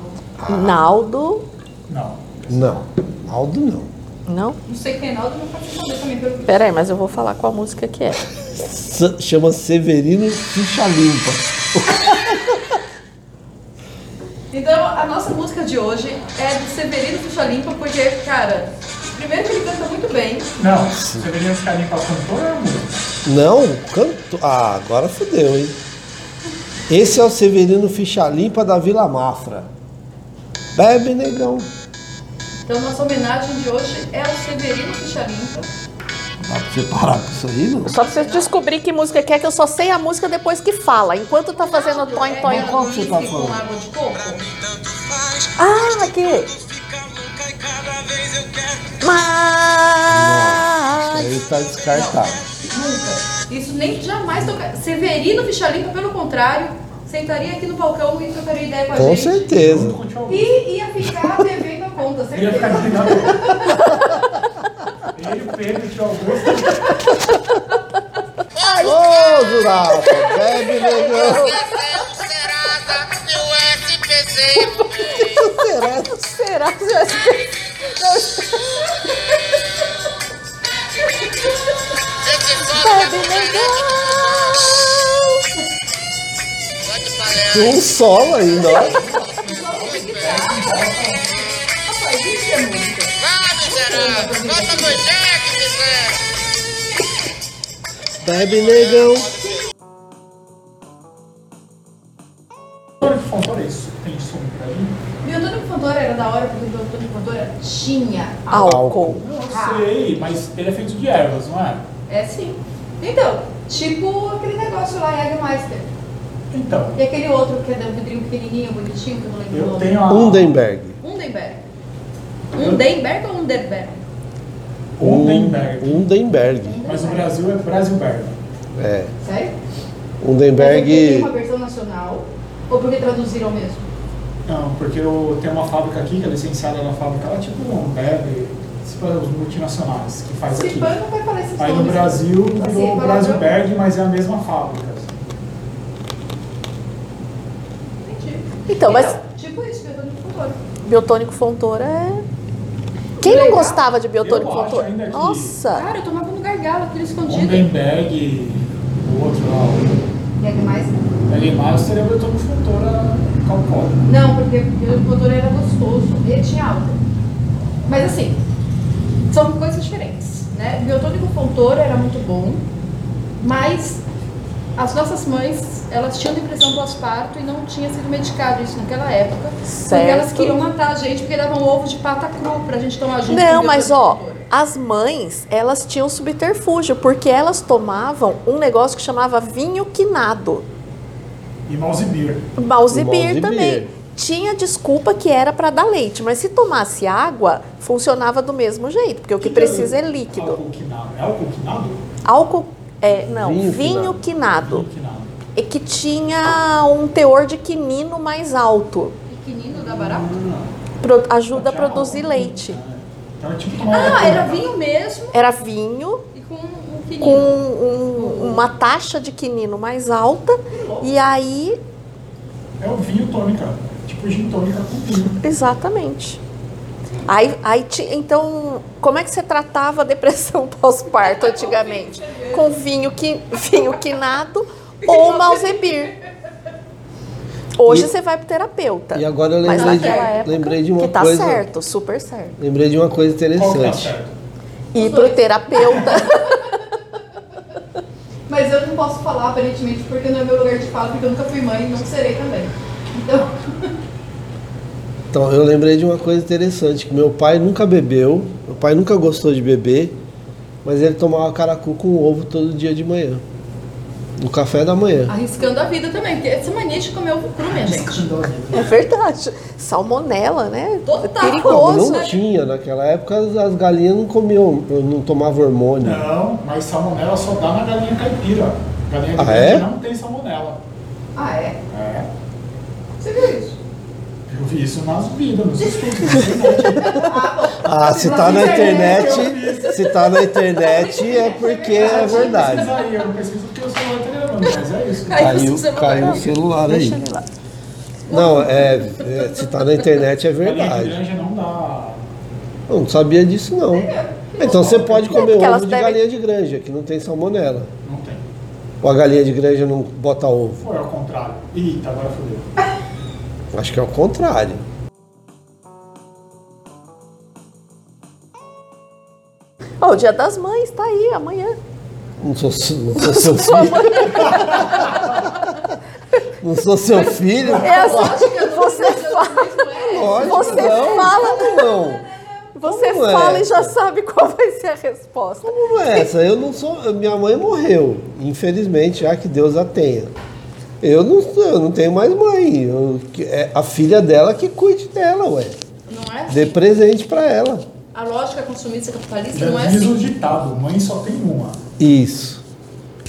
Naldo. Não. Não, Aldo não. Não? Não sei quem é Naldo, não pode saber também pelo que. Pera aí, mas eu vou falar qual música que é. Chama Severino Ficha Limpa. Então, a nossa música de hoje é do Severino Ficha Limpa, porque, cara, primeiro que ele canta muito bem. Não, você deveria ficar limpo a cantora ou a música? Não, canto. Ah, agora fodeu, hein? Esse é o Severino Ficha Limpa da Vila Mafra. Bebe, negão. Então, nossa homenagem de hoje é ao Severino Ficha Limpa. Dá pra você parar com isso aí, não? Só pra você descobrir que música que é, que eu só sei a música depois que fala. Enquanto tá fazendo toin toin. É qual que você tá com falando? água de coco. Ah, aqui. Mas. Aí tá descartado. Nunca. Isso nem jamais toca. Severino Ficha Limpa, pelo contrário, sentaria aqui no balcão e trocaria ideia com a Com gente. certeza. Junto com Augusto. E ia ficar devendo a conta, Ele ia ficar certeza. ligado. Ele, o Pedro, o Tio Augusto. Ô, Zurafa, bebe, negão. Serasa e o SPC. Será Será? que já Esse só bebe legal? Tem um solo ainda, ó. Vai, miserável. Bota manchete, miséria. Bebe, negão. Antônio Fontoura, isso tem som pra mim? E o Antônio Fontoura era da hora, porque o Antônio Fontoura tinha Álcool. Não sei, mas ele é feito de ervas, não é? É sim. Então, tipo aquele negócio lá, Jägermeister. Então, E aquele outro que é de um vidrinho pequenininho, bonitinho, que eu não lembro o eu nome. tenho a... Undenberg. Undenberg. Undenberg ou Underberg? Undenberg. Undenberg. Mas no Brasil é Brasilberg. É. Sério? Ou porque tem Undenberg. uma versão nacional, ou porque traduziram mesmo? Não, porque eu tenho uma fábrica aqui, que é licenciada na fábrica, ela é tipo um tipo os multinacionais que faz Se aqui. não vai falar esses Aí no nomes. Brasil Assim, virou palavrão. Brasilberg, mas é a mesma fábrica. Entendi. Então, mas Tipo isso, Antônio Fontoura. biotônico Fontoura é. Quem não gostava de biotônico Eu acho ainda que- Nossa! Cara, eu tomava no gargalo, aquele escondido. Undenberg, o outro lá, o Jägermeister? L-Master, eu tô com Fontoura calcólico. Não, porque o motor era gostoso, ele tinha álcool. Mas assim, são coisas diferentes, né? O biotônico Fontoura era muito bom, mas as nossas mães, elas tinham depressão pós-parto e não tinha sido medicado isso naquela época. Porque Certo. elas queriam matar a gente porque davam ovo de pata cru pra gente tomar junto com Não, mas ó, as mães, elas tinham subterfúgio, porque elas tomavam um negócio que chamava vinho quinado. E Malzibir. Malzibir também. Tinha desculpa que era para dar leite, mas se tomasse água, funcionava do mesmo jeito, porque o que precisa é líquido. Álcool quinado. É álcool quinado? Álcool, é, não, Vinho vinho, quinado. Quinado. E que tinha um teor de quinino mais alto. Pequenino da barato? Pro- ajuda a produzir leite. né? Então é tipo Ah, era vinho mesmo Era vinho e com um quinino. com um- uma taxa de quinino mais alta, e aí, É o vinho tônica. Tipo gin tônica com vinho. exatamente. Aí, aí ti- então, como é que você tratava a depressão pós-parto antigamente? Com vinho, qui, vinho quinado ou Malzebir. Hoje E- você vai pro terapeuta. E agora eu lembrei de, época, lembrei de uma que tá coisa. certo, super certo. Lembrei de uma coisa que tá interessante. certo? Ir pro terapeuta. Mas eu não posso falar aparentemente porque não é meu lugar de fala, porque eu nunca fui mãe e não serei também. Então, Então, eu lembrei de uma coisa interessante, que meu pai nunca bebeu, meu pai nunca gostou de beber, mas ele tomava caracu com ovo todo dia de manhã. No café da manhã. arriscando a vida também, porque essa mania de comer ovo cru, minha gente. É verdade. Salmonela, né? Total. É Não, perigoso. não tinha, naquela época as, as galinhas não comiam, não tomavam hormônio. Não, mas salmonela só dá na galinha caipira. Galinha de Ah, é? não tem salmonela. Ah, é? É. Você viu isso? Eu vi isso nas vidas, nos estudos, na internet. Ah, se tá na internet, se tá na internet é porque é verdade. Eu não pesquiso porque o celular tá gravando, mas é isso. Caiu Caiu, o celular. caiu o celular Deixa aí. ele lá. Não, é, é, se tá na internet é Galinha de verdade. granja não dá. Eu não sabia disso não. Então você pode comer porque elas ovo de galinha de granja, que não tem salmonela. Não tem. Ou a galinha de granja não bota ovo. Ou é ao contrário. Eita, agora fodeu. Acho que é o contrário. Ó, o dia das mães tá aí, amanhã. Não sou, não sou seu filho. Não sou seu filho. É assim, você fala, Lógico, você não. fala, Não. você Como é fala e já sabe qual vai ser a resposta. Como é essa? Eu não sou. Minha mãe morreu, infelizmente, já que Deus a tenha. Eu não, eu não tenho mais mãe. Eu- é a filha dela que cuide dela, ué. Não é Dê assim. presente pra ela. A lógica consumista capitalista Já não é diz o assim. ditado, mãe só tem uma. Isso.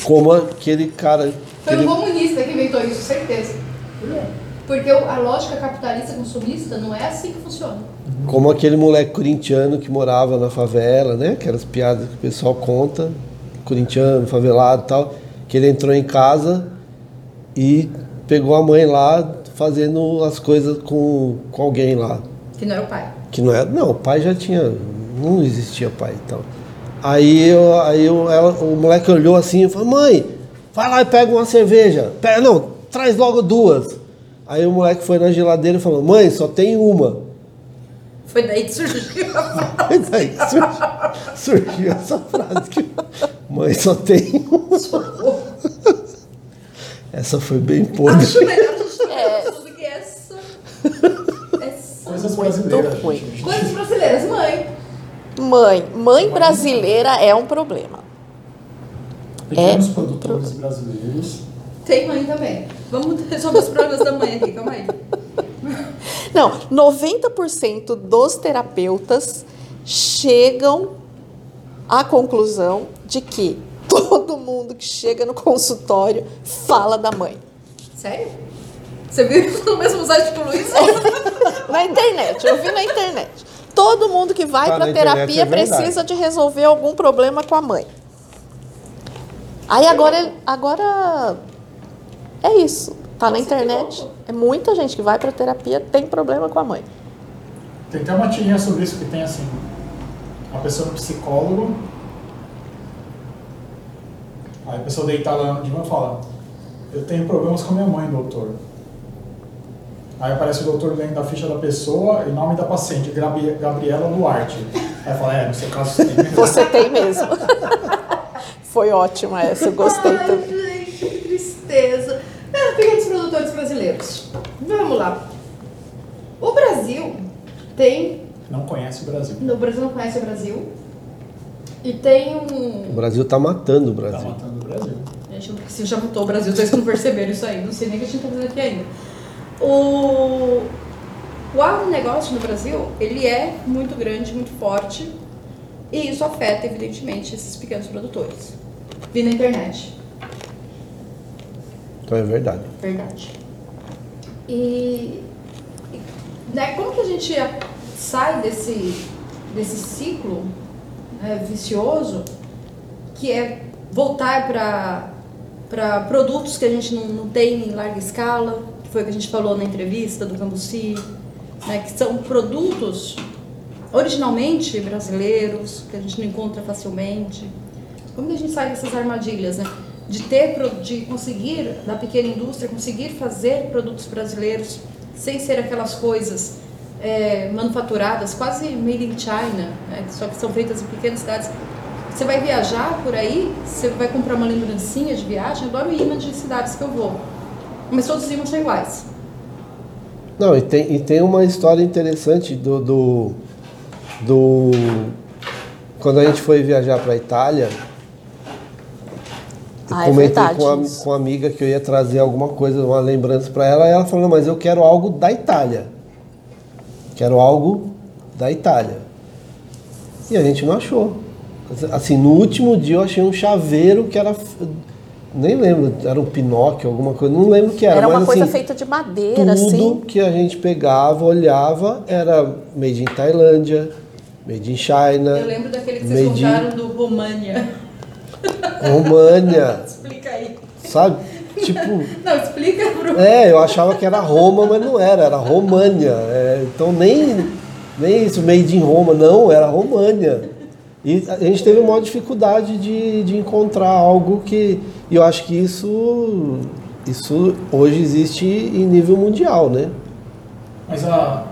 Como aquele cara. Foi aquele- o comunista que inventou isso, certeza. Porque o- a lógica capitalista consumista não é assim que funciona. Como aquele moleque corintiano que morava na favela, né? Aquelas piadas que o pessoal conta, corintiano, favelado e tal, que ele entrou em casa e pegou a mãe lá fazendo as coisas com, com alguém lá. Que não era o pai. Que não era. Não, o pai já tinha. Não existia pai então. Aí, eu, aí eu, ela- o moleque olhou assim e falou, mãe, vai lá e pega uma cerveja. Pega, não, traz logo duas. Aí o moleque foi na geladeira e falou, mãe, só tem uma. Foi daí que surgiu a Mas aí que surgiu, surgiu essa frase que mãe só tem uma. Essa foi bem podre. Acho melhor a gente ter do que essa. essa. Coisas brasileiras. gente. Coisas brasileiras, mãe. Mãe, mãe brasileira é um problema. Pequenos É. produtores brasileiros. Tem mãe também. Vamos resolver os problemas da mãe aqui, calma aí. Não, 90% dos terapeutas chegam à conclusão de que todo mundo que chega no consultório fala da mãe. Sério? Você viu no mesmo site que o Luiz? Na internet, eu vi na internet. Todo mundo que vai Tá para terapia é precisa de resolver algum problema com a mãe. Aí agora, agora é isso. Tá na internet. É muita gente que vai para terapia tem problema com a mãe. Tem até uma tirinha sobre isso que tem assim. A pessoa no psicólogo. Aí a pessoa deitada no divã fala, eu tenho problemas com a minha mãe, doutor. Aí aparece o doutor lendo a ficha da pessoa e nome da paciente, Gabi- Gabriela Duarte. Aí fala, é, no seu caso você tem mesmo. Você tem mesmo. Foi ótima essa, eu gostei Ai, também. gente, que tristeza. É, pequenos produtores brasileiros. Vamos lá. O Brasil tem. Não conhece o Brasil. O Brasil não conhece o Brasil. E tem O um. Brasil tá matando o Tá Brasil. matando o Brasil. Gente, não se já mudou o Brasil, vocês não perceberam isso aí. Não sei nem o que a gente tá fazendo aqui ainda. O, o agronegócio no Brasil, ele é muito grande, muito forte. E isso afeta, evidentemente, esses pequenos produtores. Vi na internet. Então é verdade. Verdade. E, e, né, como que a gente sai desse, desse ciclo né, vicioso que é voltar para produtos que a gente não, não tem em larga escala, que foi o que a gente falou na entrevista do Cambuci, né, que são produtos originalmente brasileiros, que a gente não encontra facilmente. Como que a gente sai dessas armadilhas, né? De ter, de conseguir, da pequena indústria, conseguir fazer produtos brasileiros sem ser aquelas coisas é, manufaturadas, quase made in China, né? só que são feitas em pequenas cidades. Você vai viajar por aí, você vai comprar uma lembrancinha de viagem, eu adoro imã de cidades que eu vou. Mas todos os imãs são iguais. Não, e tem, e tem uma história interessante do, do, do- Quando a gente foi viajar para a Itália, eu Ah, é comentei verdade com, a, com a amiga que eu ia trazer alguma coisa, uma lembrança para ela, e ela falou, "Não, mas eu quero algo da Itália. Quero algo da Itália. E a gente não achou. Assim, no último dia eu achei um chaveiro que era. Nem lembro, era um Pinóquio, alguma coisa, não lembro o que era. Era uma mas, coisa assim, feita de madeira, tudo assim. que a gente pegava, olhava, era made in Tailândia, made in China, Eu lembro daquele que vocês Made do România. România, Explica aí. sabe? Tipo, Não, explica pro. é, eu achava que era Roma, mas não era, era România. É, então nem, nem isso, made in Roma, não, era România. E a gente teve uma dificuldade de, de encontrar algo que. E eu acho que isso, isso hoje existe em nível mundial, né? Mas a,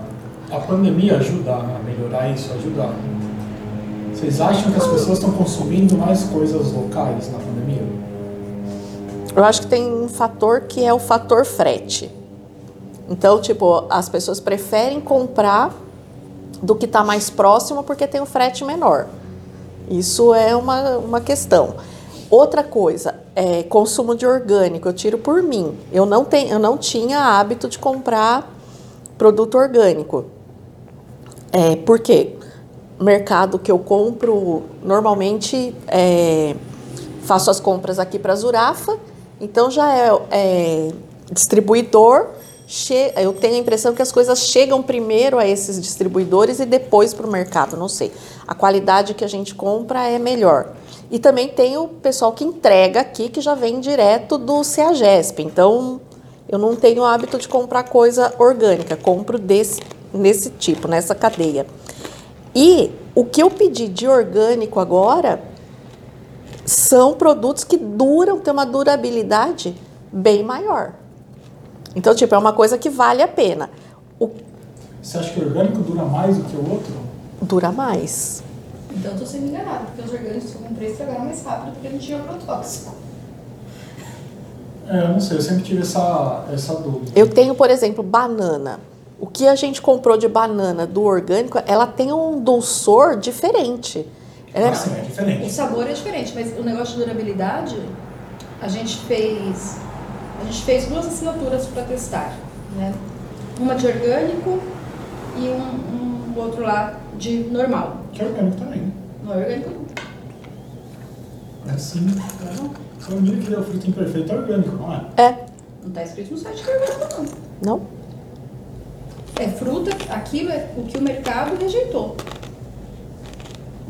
a pandemia ajuda a melhorar isso? Ajuda? Vocês acham que as pessoas estão consumindo mais coisas locais na pandemia? Eu acho que tem um fator que é o fator frete. Então, tipo, as pessoas preferem comprar do que está mais próximo porque tem o frete menor. Isso é uma, uma questão. Outra coisa, é consumo de orgânico. Eu tiro por mim. Eu não, tenho, eu não tinha hábito de comprar produto orgânico. É, por quê? Mercado que eu compro, normalmente é, faço as compras aqui para Zurafa, então já é, é distribuidor. Eu tenho a impressão que as coisas chegam primeiro a esses distribuidores e depois para o mercado, não sei. A qualidade que a gente compra é melhor. E também tem o pessoal que entrega aqui, que já vem direto do CEAGESP. Então, eu não tenho o hábito de comprar coisa orgânica, compro desse, nesse tipo, nessa cadeia. E o que eu pedi de orgânico agora são produtos que duram, têm uma durabilidade bem maior. Então, tipo, é uma coisa que vale a pena. O... Você acha que o orgânico dura mais do que o outro? Dura mais. Então eu tô sendo enganada, porque os orgânicos que eu comprei estragaram mais rápido porque não tinha agrotóxico. É, eu não sei, eu sempre tive essa, essa dúvida. Eu tenho, por exemplo, banana. O que a gente comprou de banana do orgânico, ela tem um dulçor diferente. Ela sim, é diferente. O sabor é diferente, mas o negócio de durabilidade, a gente fez, a gente fez duas assinaturas para testar, né? Uma de orgânico e um, um outro lá de normal. Que é orgânico também. Né? Não é orgânico não. É sim. Não. Só me que o fruto imperfeito é orgânico, não é? É. Não está escrito no site que é orgânico, não. Não? É fruta, aquilo é o que o mercado rejeitou.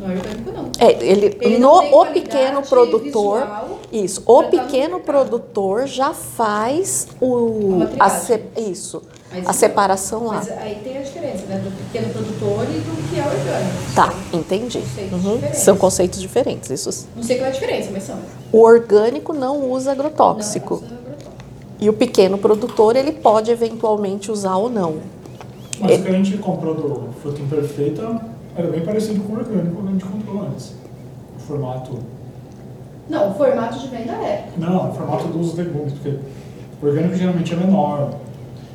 Não é orgânico, não. É, ele, ele no o pequeno produtor, isso, o pequeno produtor já faz o a, a isso mas, a separação lá. Mas aí tem a diferença, né? Do pequeno produtor e do que é orgânico. Tá, entendi. Conceitos uhum. São conceitos diferentes. Isso... Não sei qual é a diferença, mas são. O orgânico não usa agrotóxico. Não, usa agrotóxico. E o pequeno produtor, ele pode eventualmente usar ou não. Mas o que a gente comprou do Fruta Imperfeita era bem parecido com o orgânico que a gente comprou antes. O formato. Não, o formato de venda é. Não, o formato dos legumes, porque o orgânico geralmente é menor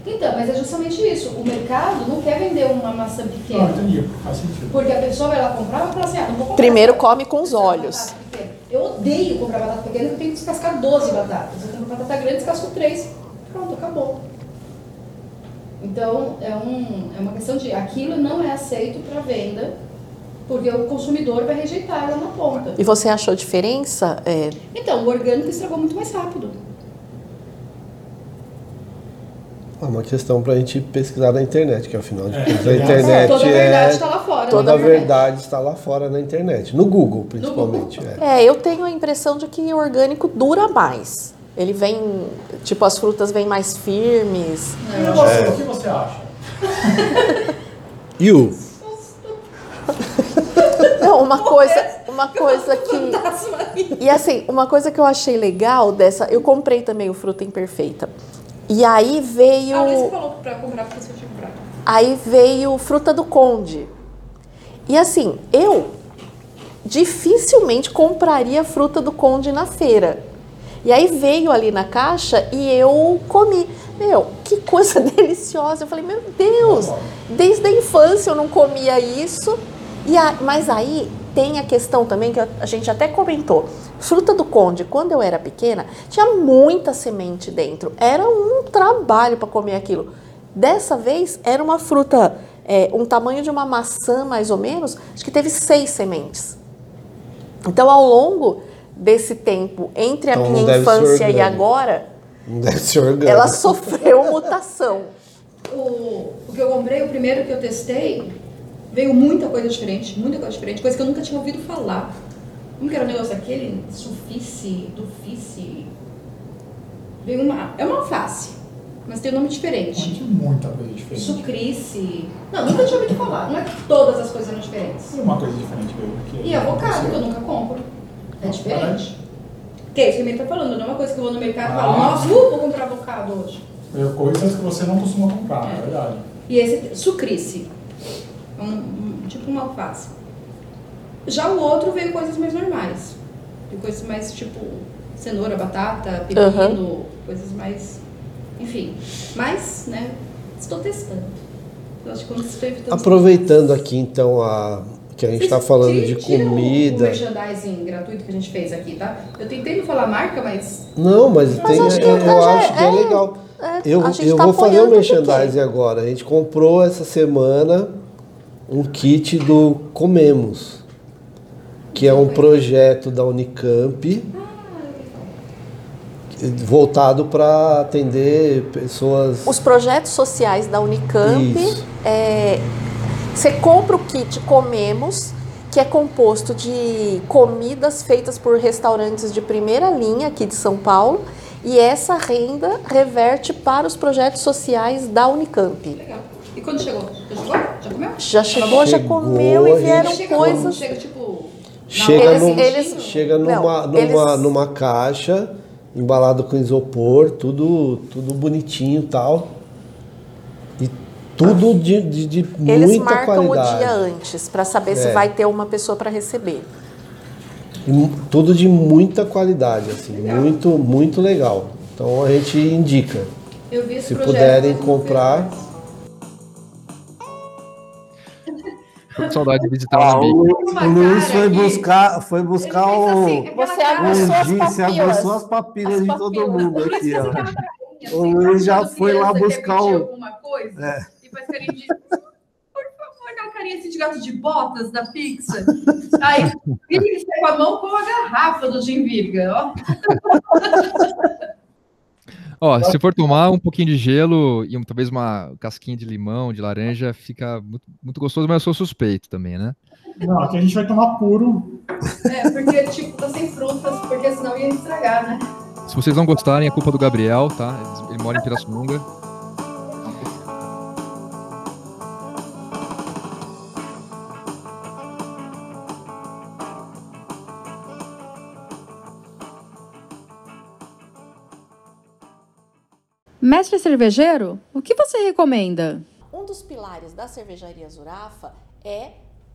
então, mas é justamente isso. O mercado não quer vender uma maçã pequena. Ah, entendi. Faz sentido. Porque a pessoa vai lá comprar e fala assim, ah, não vou comprar. Primeiro come com os olhos. Eu odeio comprar batata pequena porque eu tenho que descascar 12 batatas. Eu compro batata grande, descasco 3. Pronto, acabou. Então, é, um, é uma questão de aquilo não é aceito para venda, porque o consumidor vai rejeitar ela na ponta. E você achou diferença? É... Então, o orgânico estragou muito mais rápido. É uma questão para a gente pesquisar na internet, que afinal de é, contas é, a internet toda a verdade é, está lá fora. Toda a verdade está lá fora na internet, no Google principalmente. No Google. É. é, eu tenho a impressão de que o orgânico dura mais. Ele vem, tipo, as frutas vêm mais firmes. E você, é. o que você acha? You. Não, uma coisa, uma coisa que. E assim, uma coisa que eu achei legal dessa. Eu comprei também o Fruta Imperfeita. E aí veio. A Luísa falou pra comprar porque você tinha comprado. Aí veio Fruta do Conde. E assim, eu dificilmente compraria fruta do Conde na feira. E aí veio ali na caixa e eu comi. Meu, que coisa deliciosa. Eu falei, meu Deus, desde a infância eu não comia isso. E a, mas aí tem a questão também que a gente até comentou. Fruta do Conde, quando eu era pequena, tinha muita semente dentro. Era um trabalho para comer aquilo. Dessa vez era uma fruta, é, um tamanho de uma maçã mais ou menos, acho que teve seis sementes. Então, ao longo desse tempo, entre a então, minha infância e agora, ela sofreu mutação. O, o que eu comprei, o primeiro que eu testei, veio muita coisa diferente, muita coisa diferente, coisa que eu nunca tinha ouvido falar. Como que era o negócio aquele? Sulfice, dufice. Veio uma. É uma alface, mas tem um nome diferente. Tem muita coisa diferente. Sucrice. Não, nunca tinha ouvido falar. Não é que todas as coisas eram diferentes. E uma coisa diferente veio. E avocado, que eu nunca compro. É diferente. Que é isso que ele tá falando, não é uma coisa que eu vou no mercado e falo, ah. nossa, uh, vou comprar avocado hoje. É, coisas que você não costuma comprar, é, verdade. E esse sucrice, um, um, tipo uma alface. Já o outro veio coisas mais normais. De coisas mais tipo cenoura, batata, pepino, coisas mais. Enfim. Mas, né, estou testando. Eu acho que quando você evitando Aproveitando aqui então a que a gente está falando de Tira O, o comida. merchandising gratuito que a gente fez aqui, tá? Eu tentei não falar marca, mas. Não, mas, tem, acho que eu, é- eu acho que é é- legal. É, Eu, eu tá vou fazer o merchandising agora. A gente comprou essa semana um kit do Comemos, que é um projeto da Unicamp voltado para atender pessoas. Os projetos sociais da Unicamp, é, você compra o kit Comemos, que é composto de comidas feitas por restaurantes de primeira linha aqui de São Paulo, e essa renda reverte para os projetos sociais da Unicamp. Legal. E quando chegou? Já chegou? Já comeu? Já chegou, já Chegou, comeu a e vieram chega coisas. Chega tipo. Chega, Eles- num- eles- chega numa, não, numa, eles- numa caixa, embalado com isopor, tudo, tudo bonitinho e tal. Tudo de, de, de Eles muita marcam qualidade. o dia antes para saber se É. vai ter uma pessoa para receber. E Tudo de muita qualidade, assim, muito, muito legal. Então a gente indica. Eu vi esse Se puderem comprar. Tô com saudade de visitar Ah, o. Luiz, foi aqui. buscar, foi buscar o. assim, Você aguçou as Você papilas. de todo papilas. mundo aqui, ó. O Luiz já foi lá buscar o- alguma coisa É. e faz carinha de. Por favor, aquela carinha assim de gato de botas da Pixar. Aí, ele sai com a mão com a garrafa do Jim Virga, ó. Ó, se for tomar um pouquinho de gelo e um- talvez uma casquinha de limão, de laranja, fica muito, muito gostoso, mas eu sou suspeito também, né? Não, aqui a gente vai tomar puro. É, porque, tipo, tá sem frutas, porque senão ia estragar, né? Se vocês não gostarem, é culpa do Gabriel, tá? Ele- Ele mora em Pirassununga. Mestre cervejeiro, o que você recomenda? Um dos pilares da cervejaria Zurafa é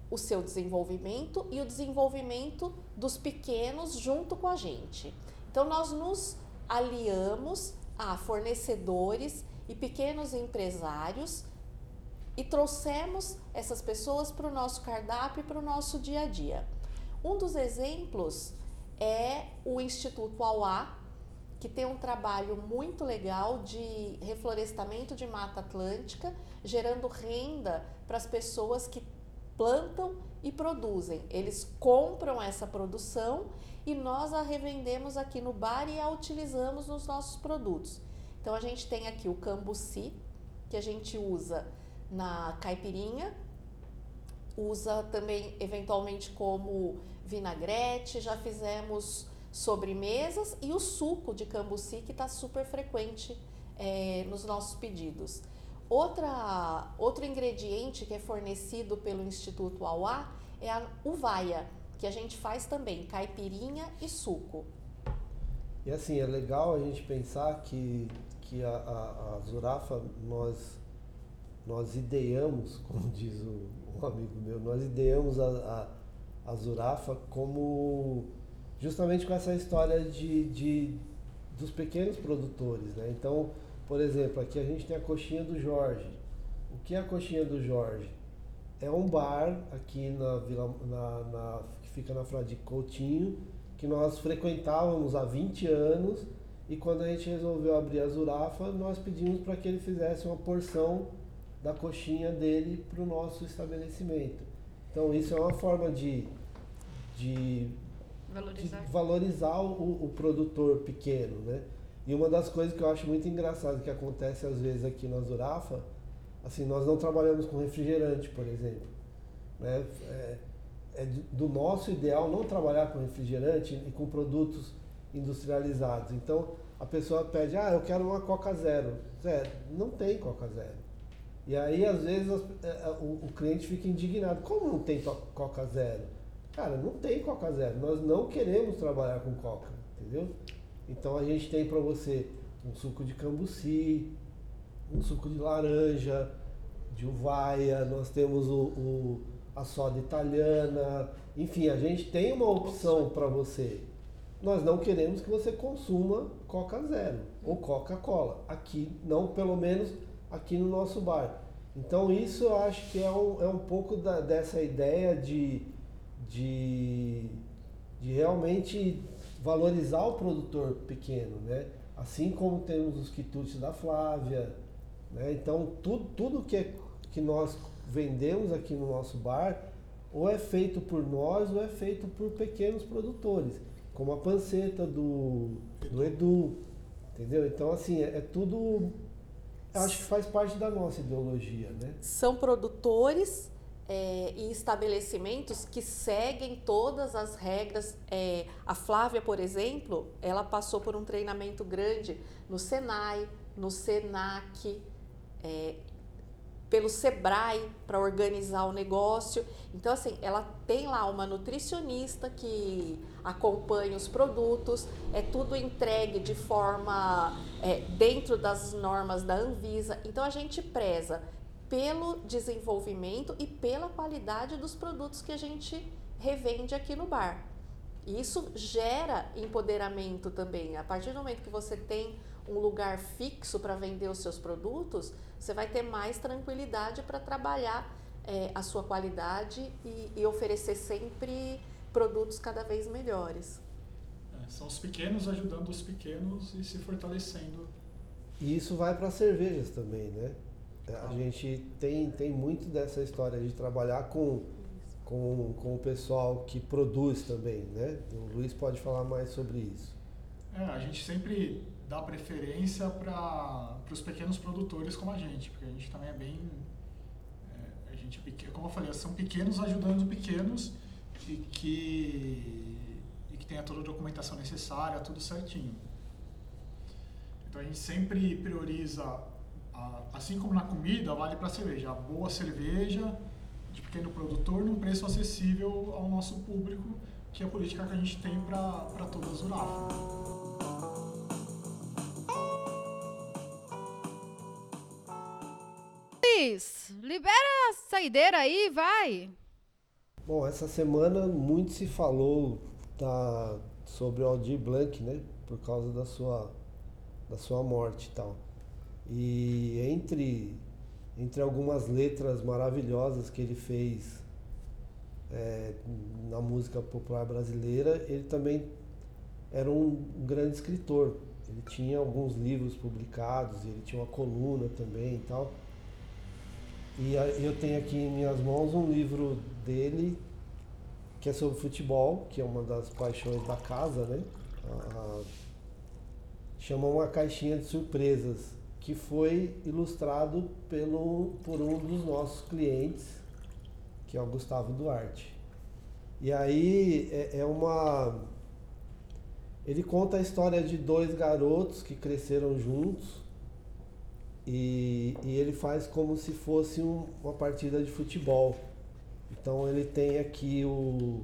o seu desenvolvimento e o desenvolvimento dos pequenos junto com a gente. Então nós nos aliamos a fornecedores e pequenos empresários e trouxemos essas pessoas para o nosso cardápio e para o nosso dia a dia. Um dos exemplos é o Instituto Auá, que tem um trabalho muito legal de reflorestamento de mata atlântica, gerando renda para as pessoas que plantam e produzem. Eles compram essa produção e nós a revendemos aqui no bar e a utilizamos nos nossos produtos. Então a gente tem aqui o cambuci, que a gente usa na caipirinha, usa também eventualmente como vinagrete, já fizemos sobremesas e o suco de cambuci que está super frequente eh, nos nossos pedidos. Outra, outro ingrediente que é fornecido pelo Instituto Auá é a uvaia, que a gente faz também caipirinha e suco. E assim, é legal a gente pensar que, que a, a, a Zurafa, nós, nós ideamos, como diz o, um amigo meu, nós ideamos a, a, a Zurafa como justamente com essa história de, de, dos pequenos produtores. Né? Então, por exemplo, aqui a gente tem a coxinha do Jorge. O que é a coxinha do Jorge? É um bar aqui na Vila, na, na, que fica na Fradique Coutinho, que nós frequentávamos há 20 anos e quando a gente resolveu abrir a Zurafa, nós pedimos para que ele fizesse uma porção da coxinha dele para o nosso estabelecimento. Então isso é uma forma de, de, de Valorizar. valorizar o, o produtor pequeno, né? E uma das coisas que eu acho muito engraçado que acontece às vezes aqui na Zurafa, assim, nós não trabalhamos com refrigerante, por exemplo. Né? É, é do nosso ideal não trabalhar com refrigerante e com produtos industrializados. Então a pessoa pede, ah, eu quero uma Coca Zero. Zero, não tem Coca Zero. E aí às vezes é, o, o cliente fica indignado, como não tem Coca Zero? Cara, não tem Coca Zero. Nós não queremos trabalhar com Coca, entendeu? Então a gente tem para você um suco de cambuci, um suco de laranja, de uvaia, nós temos o, o a soda italiana, enfim, a gente tem uma opção para você. Nós não queremos que você consuma Coca Zero ou Coca-Cola. Aqui, não, pelo menos aqui no nosso bar. Então isso eu acho que é um, é um pouco da, dessa ideia de, de, de realmente valorizar o produtor pequeno, né? Assim como temos os quitutes da Flávia, né? Então tudo, tudo que, é, que nós vendemos aqui no nosso bar ou é feito por nós ou é feito por pequenos produtores, como a panceta do, do Edu, entendeu? Então assim, é, é tudo acho que faz parte da nossa ideologia, né? São produtores é, e estabelecimentos que seguem todas as regras. É, a Flávia, por exemplo, ela passou por um treinamento grande no Senai, no Senac, é, pelo Sebrae para organizar o negócio. Então, assim, ela tem lá uma nutricionista que acompanha os produtos, é tudo entregue de forma é, dentro das normas da Anvisa. Então, a gente preza pelo desenvolvimento e pela qualidade dos produtos que a gente revende aqui no bar. Isso gera empoderamento também. A partir do momento que você tem um lugar fixo para vender os seus produtos, você vai ter mais tranquilidade para trabalhar é, a sua qualidade e, e, oferecer sempre produtos cada vez melhores. É, são os pequenos ajudando os pequenos e se fortalecendo. E isso vai para cervejas também, né? A ah. gente tem, tem muito dessa história de trabalhar com, com, com o pessoal que produz também, né? O Luiz pode falar mais sobre isso. É, a gente sempre dá preferência para os pequenos produtores como a gente, porque a gente também é bem. É, a gente, é como eu falei, são pequenos ajudando pequenos e que, e que tenha toda a documentação necessária, tudo certinho. Então a gente sempre prioriza, a, assim como na comida, vale para a cerveja, a boa cerveja de pequeno produtor num preço acessível ao nosso público, que é a política que a gente tem para todas as URAF. Luiz, libera a saideira aí, vai. Bom, essa semana muito se falou da, sobre o Aldir Blanc, né? Por causa da sua, da sua morte e tal. E entre, entre algumas letras maravilhosas que ele fez é, na música popular brasileira, ele também era um grande escritor. Ele tinha alguns livros publicados, ele tinha uma coluna também e tal. E eu tenho aqui em minhas mãos um livro dele que é sobre futebol, que é uma das paixões da casa, né? A, uma caixinha de surpresas, que foi ilustrado pelo, por um dos nossos clientes, que é o Gustavo Duarte. E aí é, é uma. Ele conta a história de dois garotos que cresceram juntos e, e ele faz como se fosse um, uma partida de futebol. Então ele tem aqui o,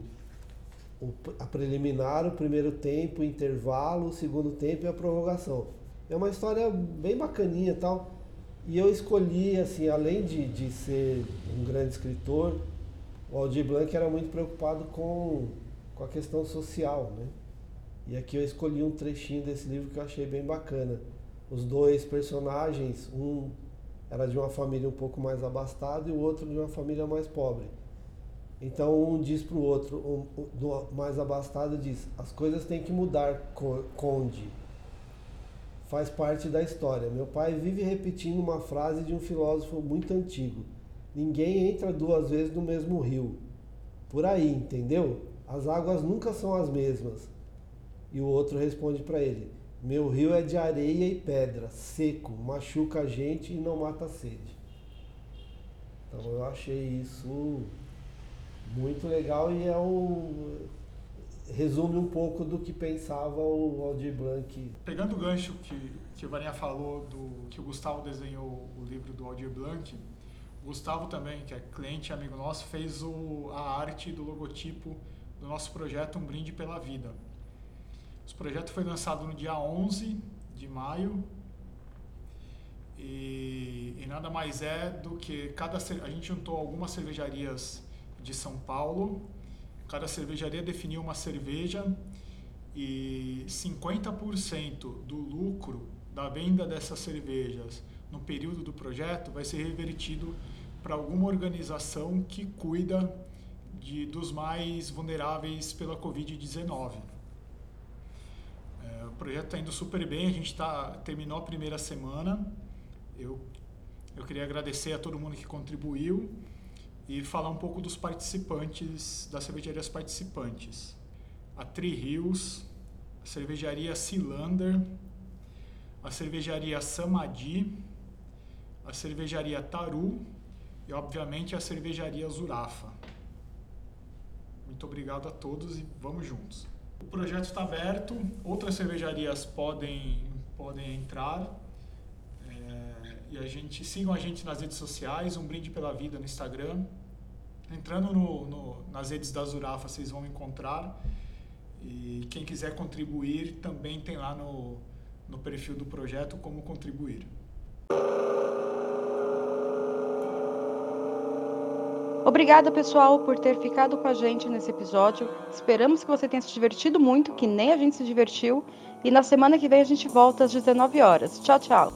o, a preliminar, o primeiro tempo, o intervalo, o segundo tempo e a prorrogação. É uma história bem bacaninha tal. E eu escolhi, assim, além de, de ser um grande escritor, o Aldir Blanc era muito preocupado com, com a questão social, né? E aqui eu escolhi um trechinho desse livro que eu achei bem bacana os dois personagens, um era de uma família um pouco mais abastada e o outro de uma família mais pobre. Então um diz para o outro, do mais abastado diz: as coisas têm que mudar, conde. Faz parte da história. Meu pai vive repetindo uma frase de um filósofo muito antigo: ninguém entra duas vezes no mesmo rio. Por aí, entendeu? As águas nunca são as mesmas. E o outro responde para ele: meu rio é de areia e pedra, seco, machuca a gente e não mata a sede. Então eu achei isso muito legal e é um resume um pouco do que pensava o Aldir Blanc. Pegando o gancho que, que o Varinha falou, do, que o Gustavo desenhou o livro do Aldir Blanc, o Gustavo também, que é cliente e amigo nosso, fez o, a arte do logotipo do nosso projeto Um Brinde pela Vida. Esse projeto foi lançado no dia 11 de maio E, e nada mais é do que cada a gente juntou algumas cervejarias de São Paulo. Cada cervejaria definiu uma cerveja e 50% do lucro da venda dessas cervejas no período do projeto vai ser revertido para alguma organização que cuida de, dos mais vulneráveis pela Covid-19. É, o projeto está indo super bem, a gente tá, terminou a primeira semana. Eu, eu queria agradecer a todo mundo que contribuiu e falar um pouco dos participantes, das cervejarias participantes. A Tree Hills, a cervejaria Cylinder, a cervejaria Samadi, a cervejaria Taru e, obviamente, a cervejaria Zurafa. Muito obrigado a todos e vamos juntos. O projeto está aberto, outras cervejarias podem, podem entrar. É, e a gente sigam a gente nas redes sociais, um brinde pela vida no Instagram. Entrando no, no, nas redes da Zurafa, vocês vão encontrar. E quem quiser contribuir também tem lá no, no perfil do projeto como contribuir. Obrigada, pessoal, por ter ficado com a gente nesse episódio. Esperamos que você tenha se divertido muito, que nem a gente se divertiu. E na semana que vem a gente volta às 19 horas. Tchau, tchau.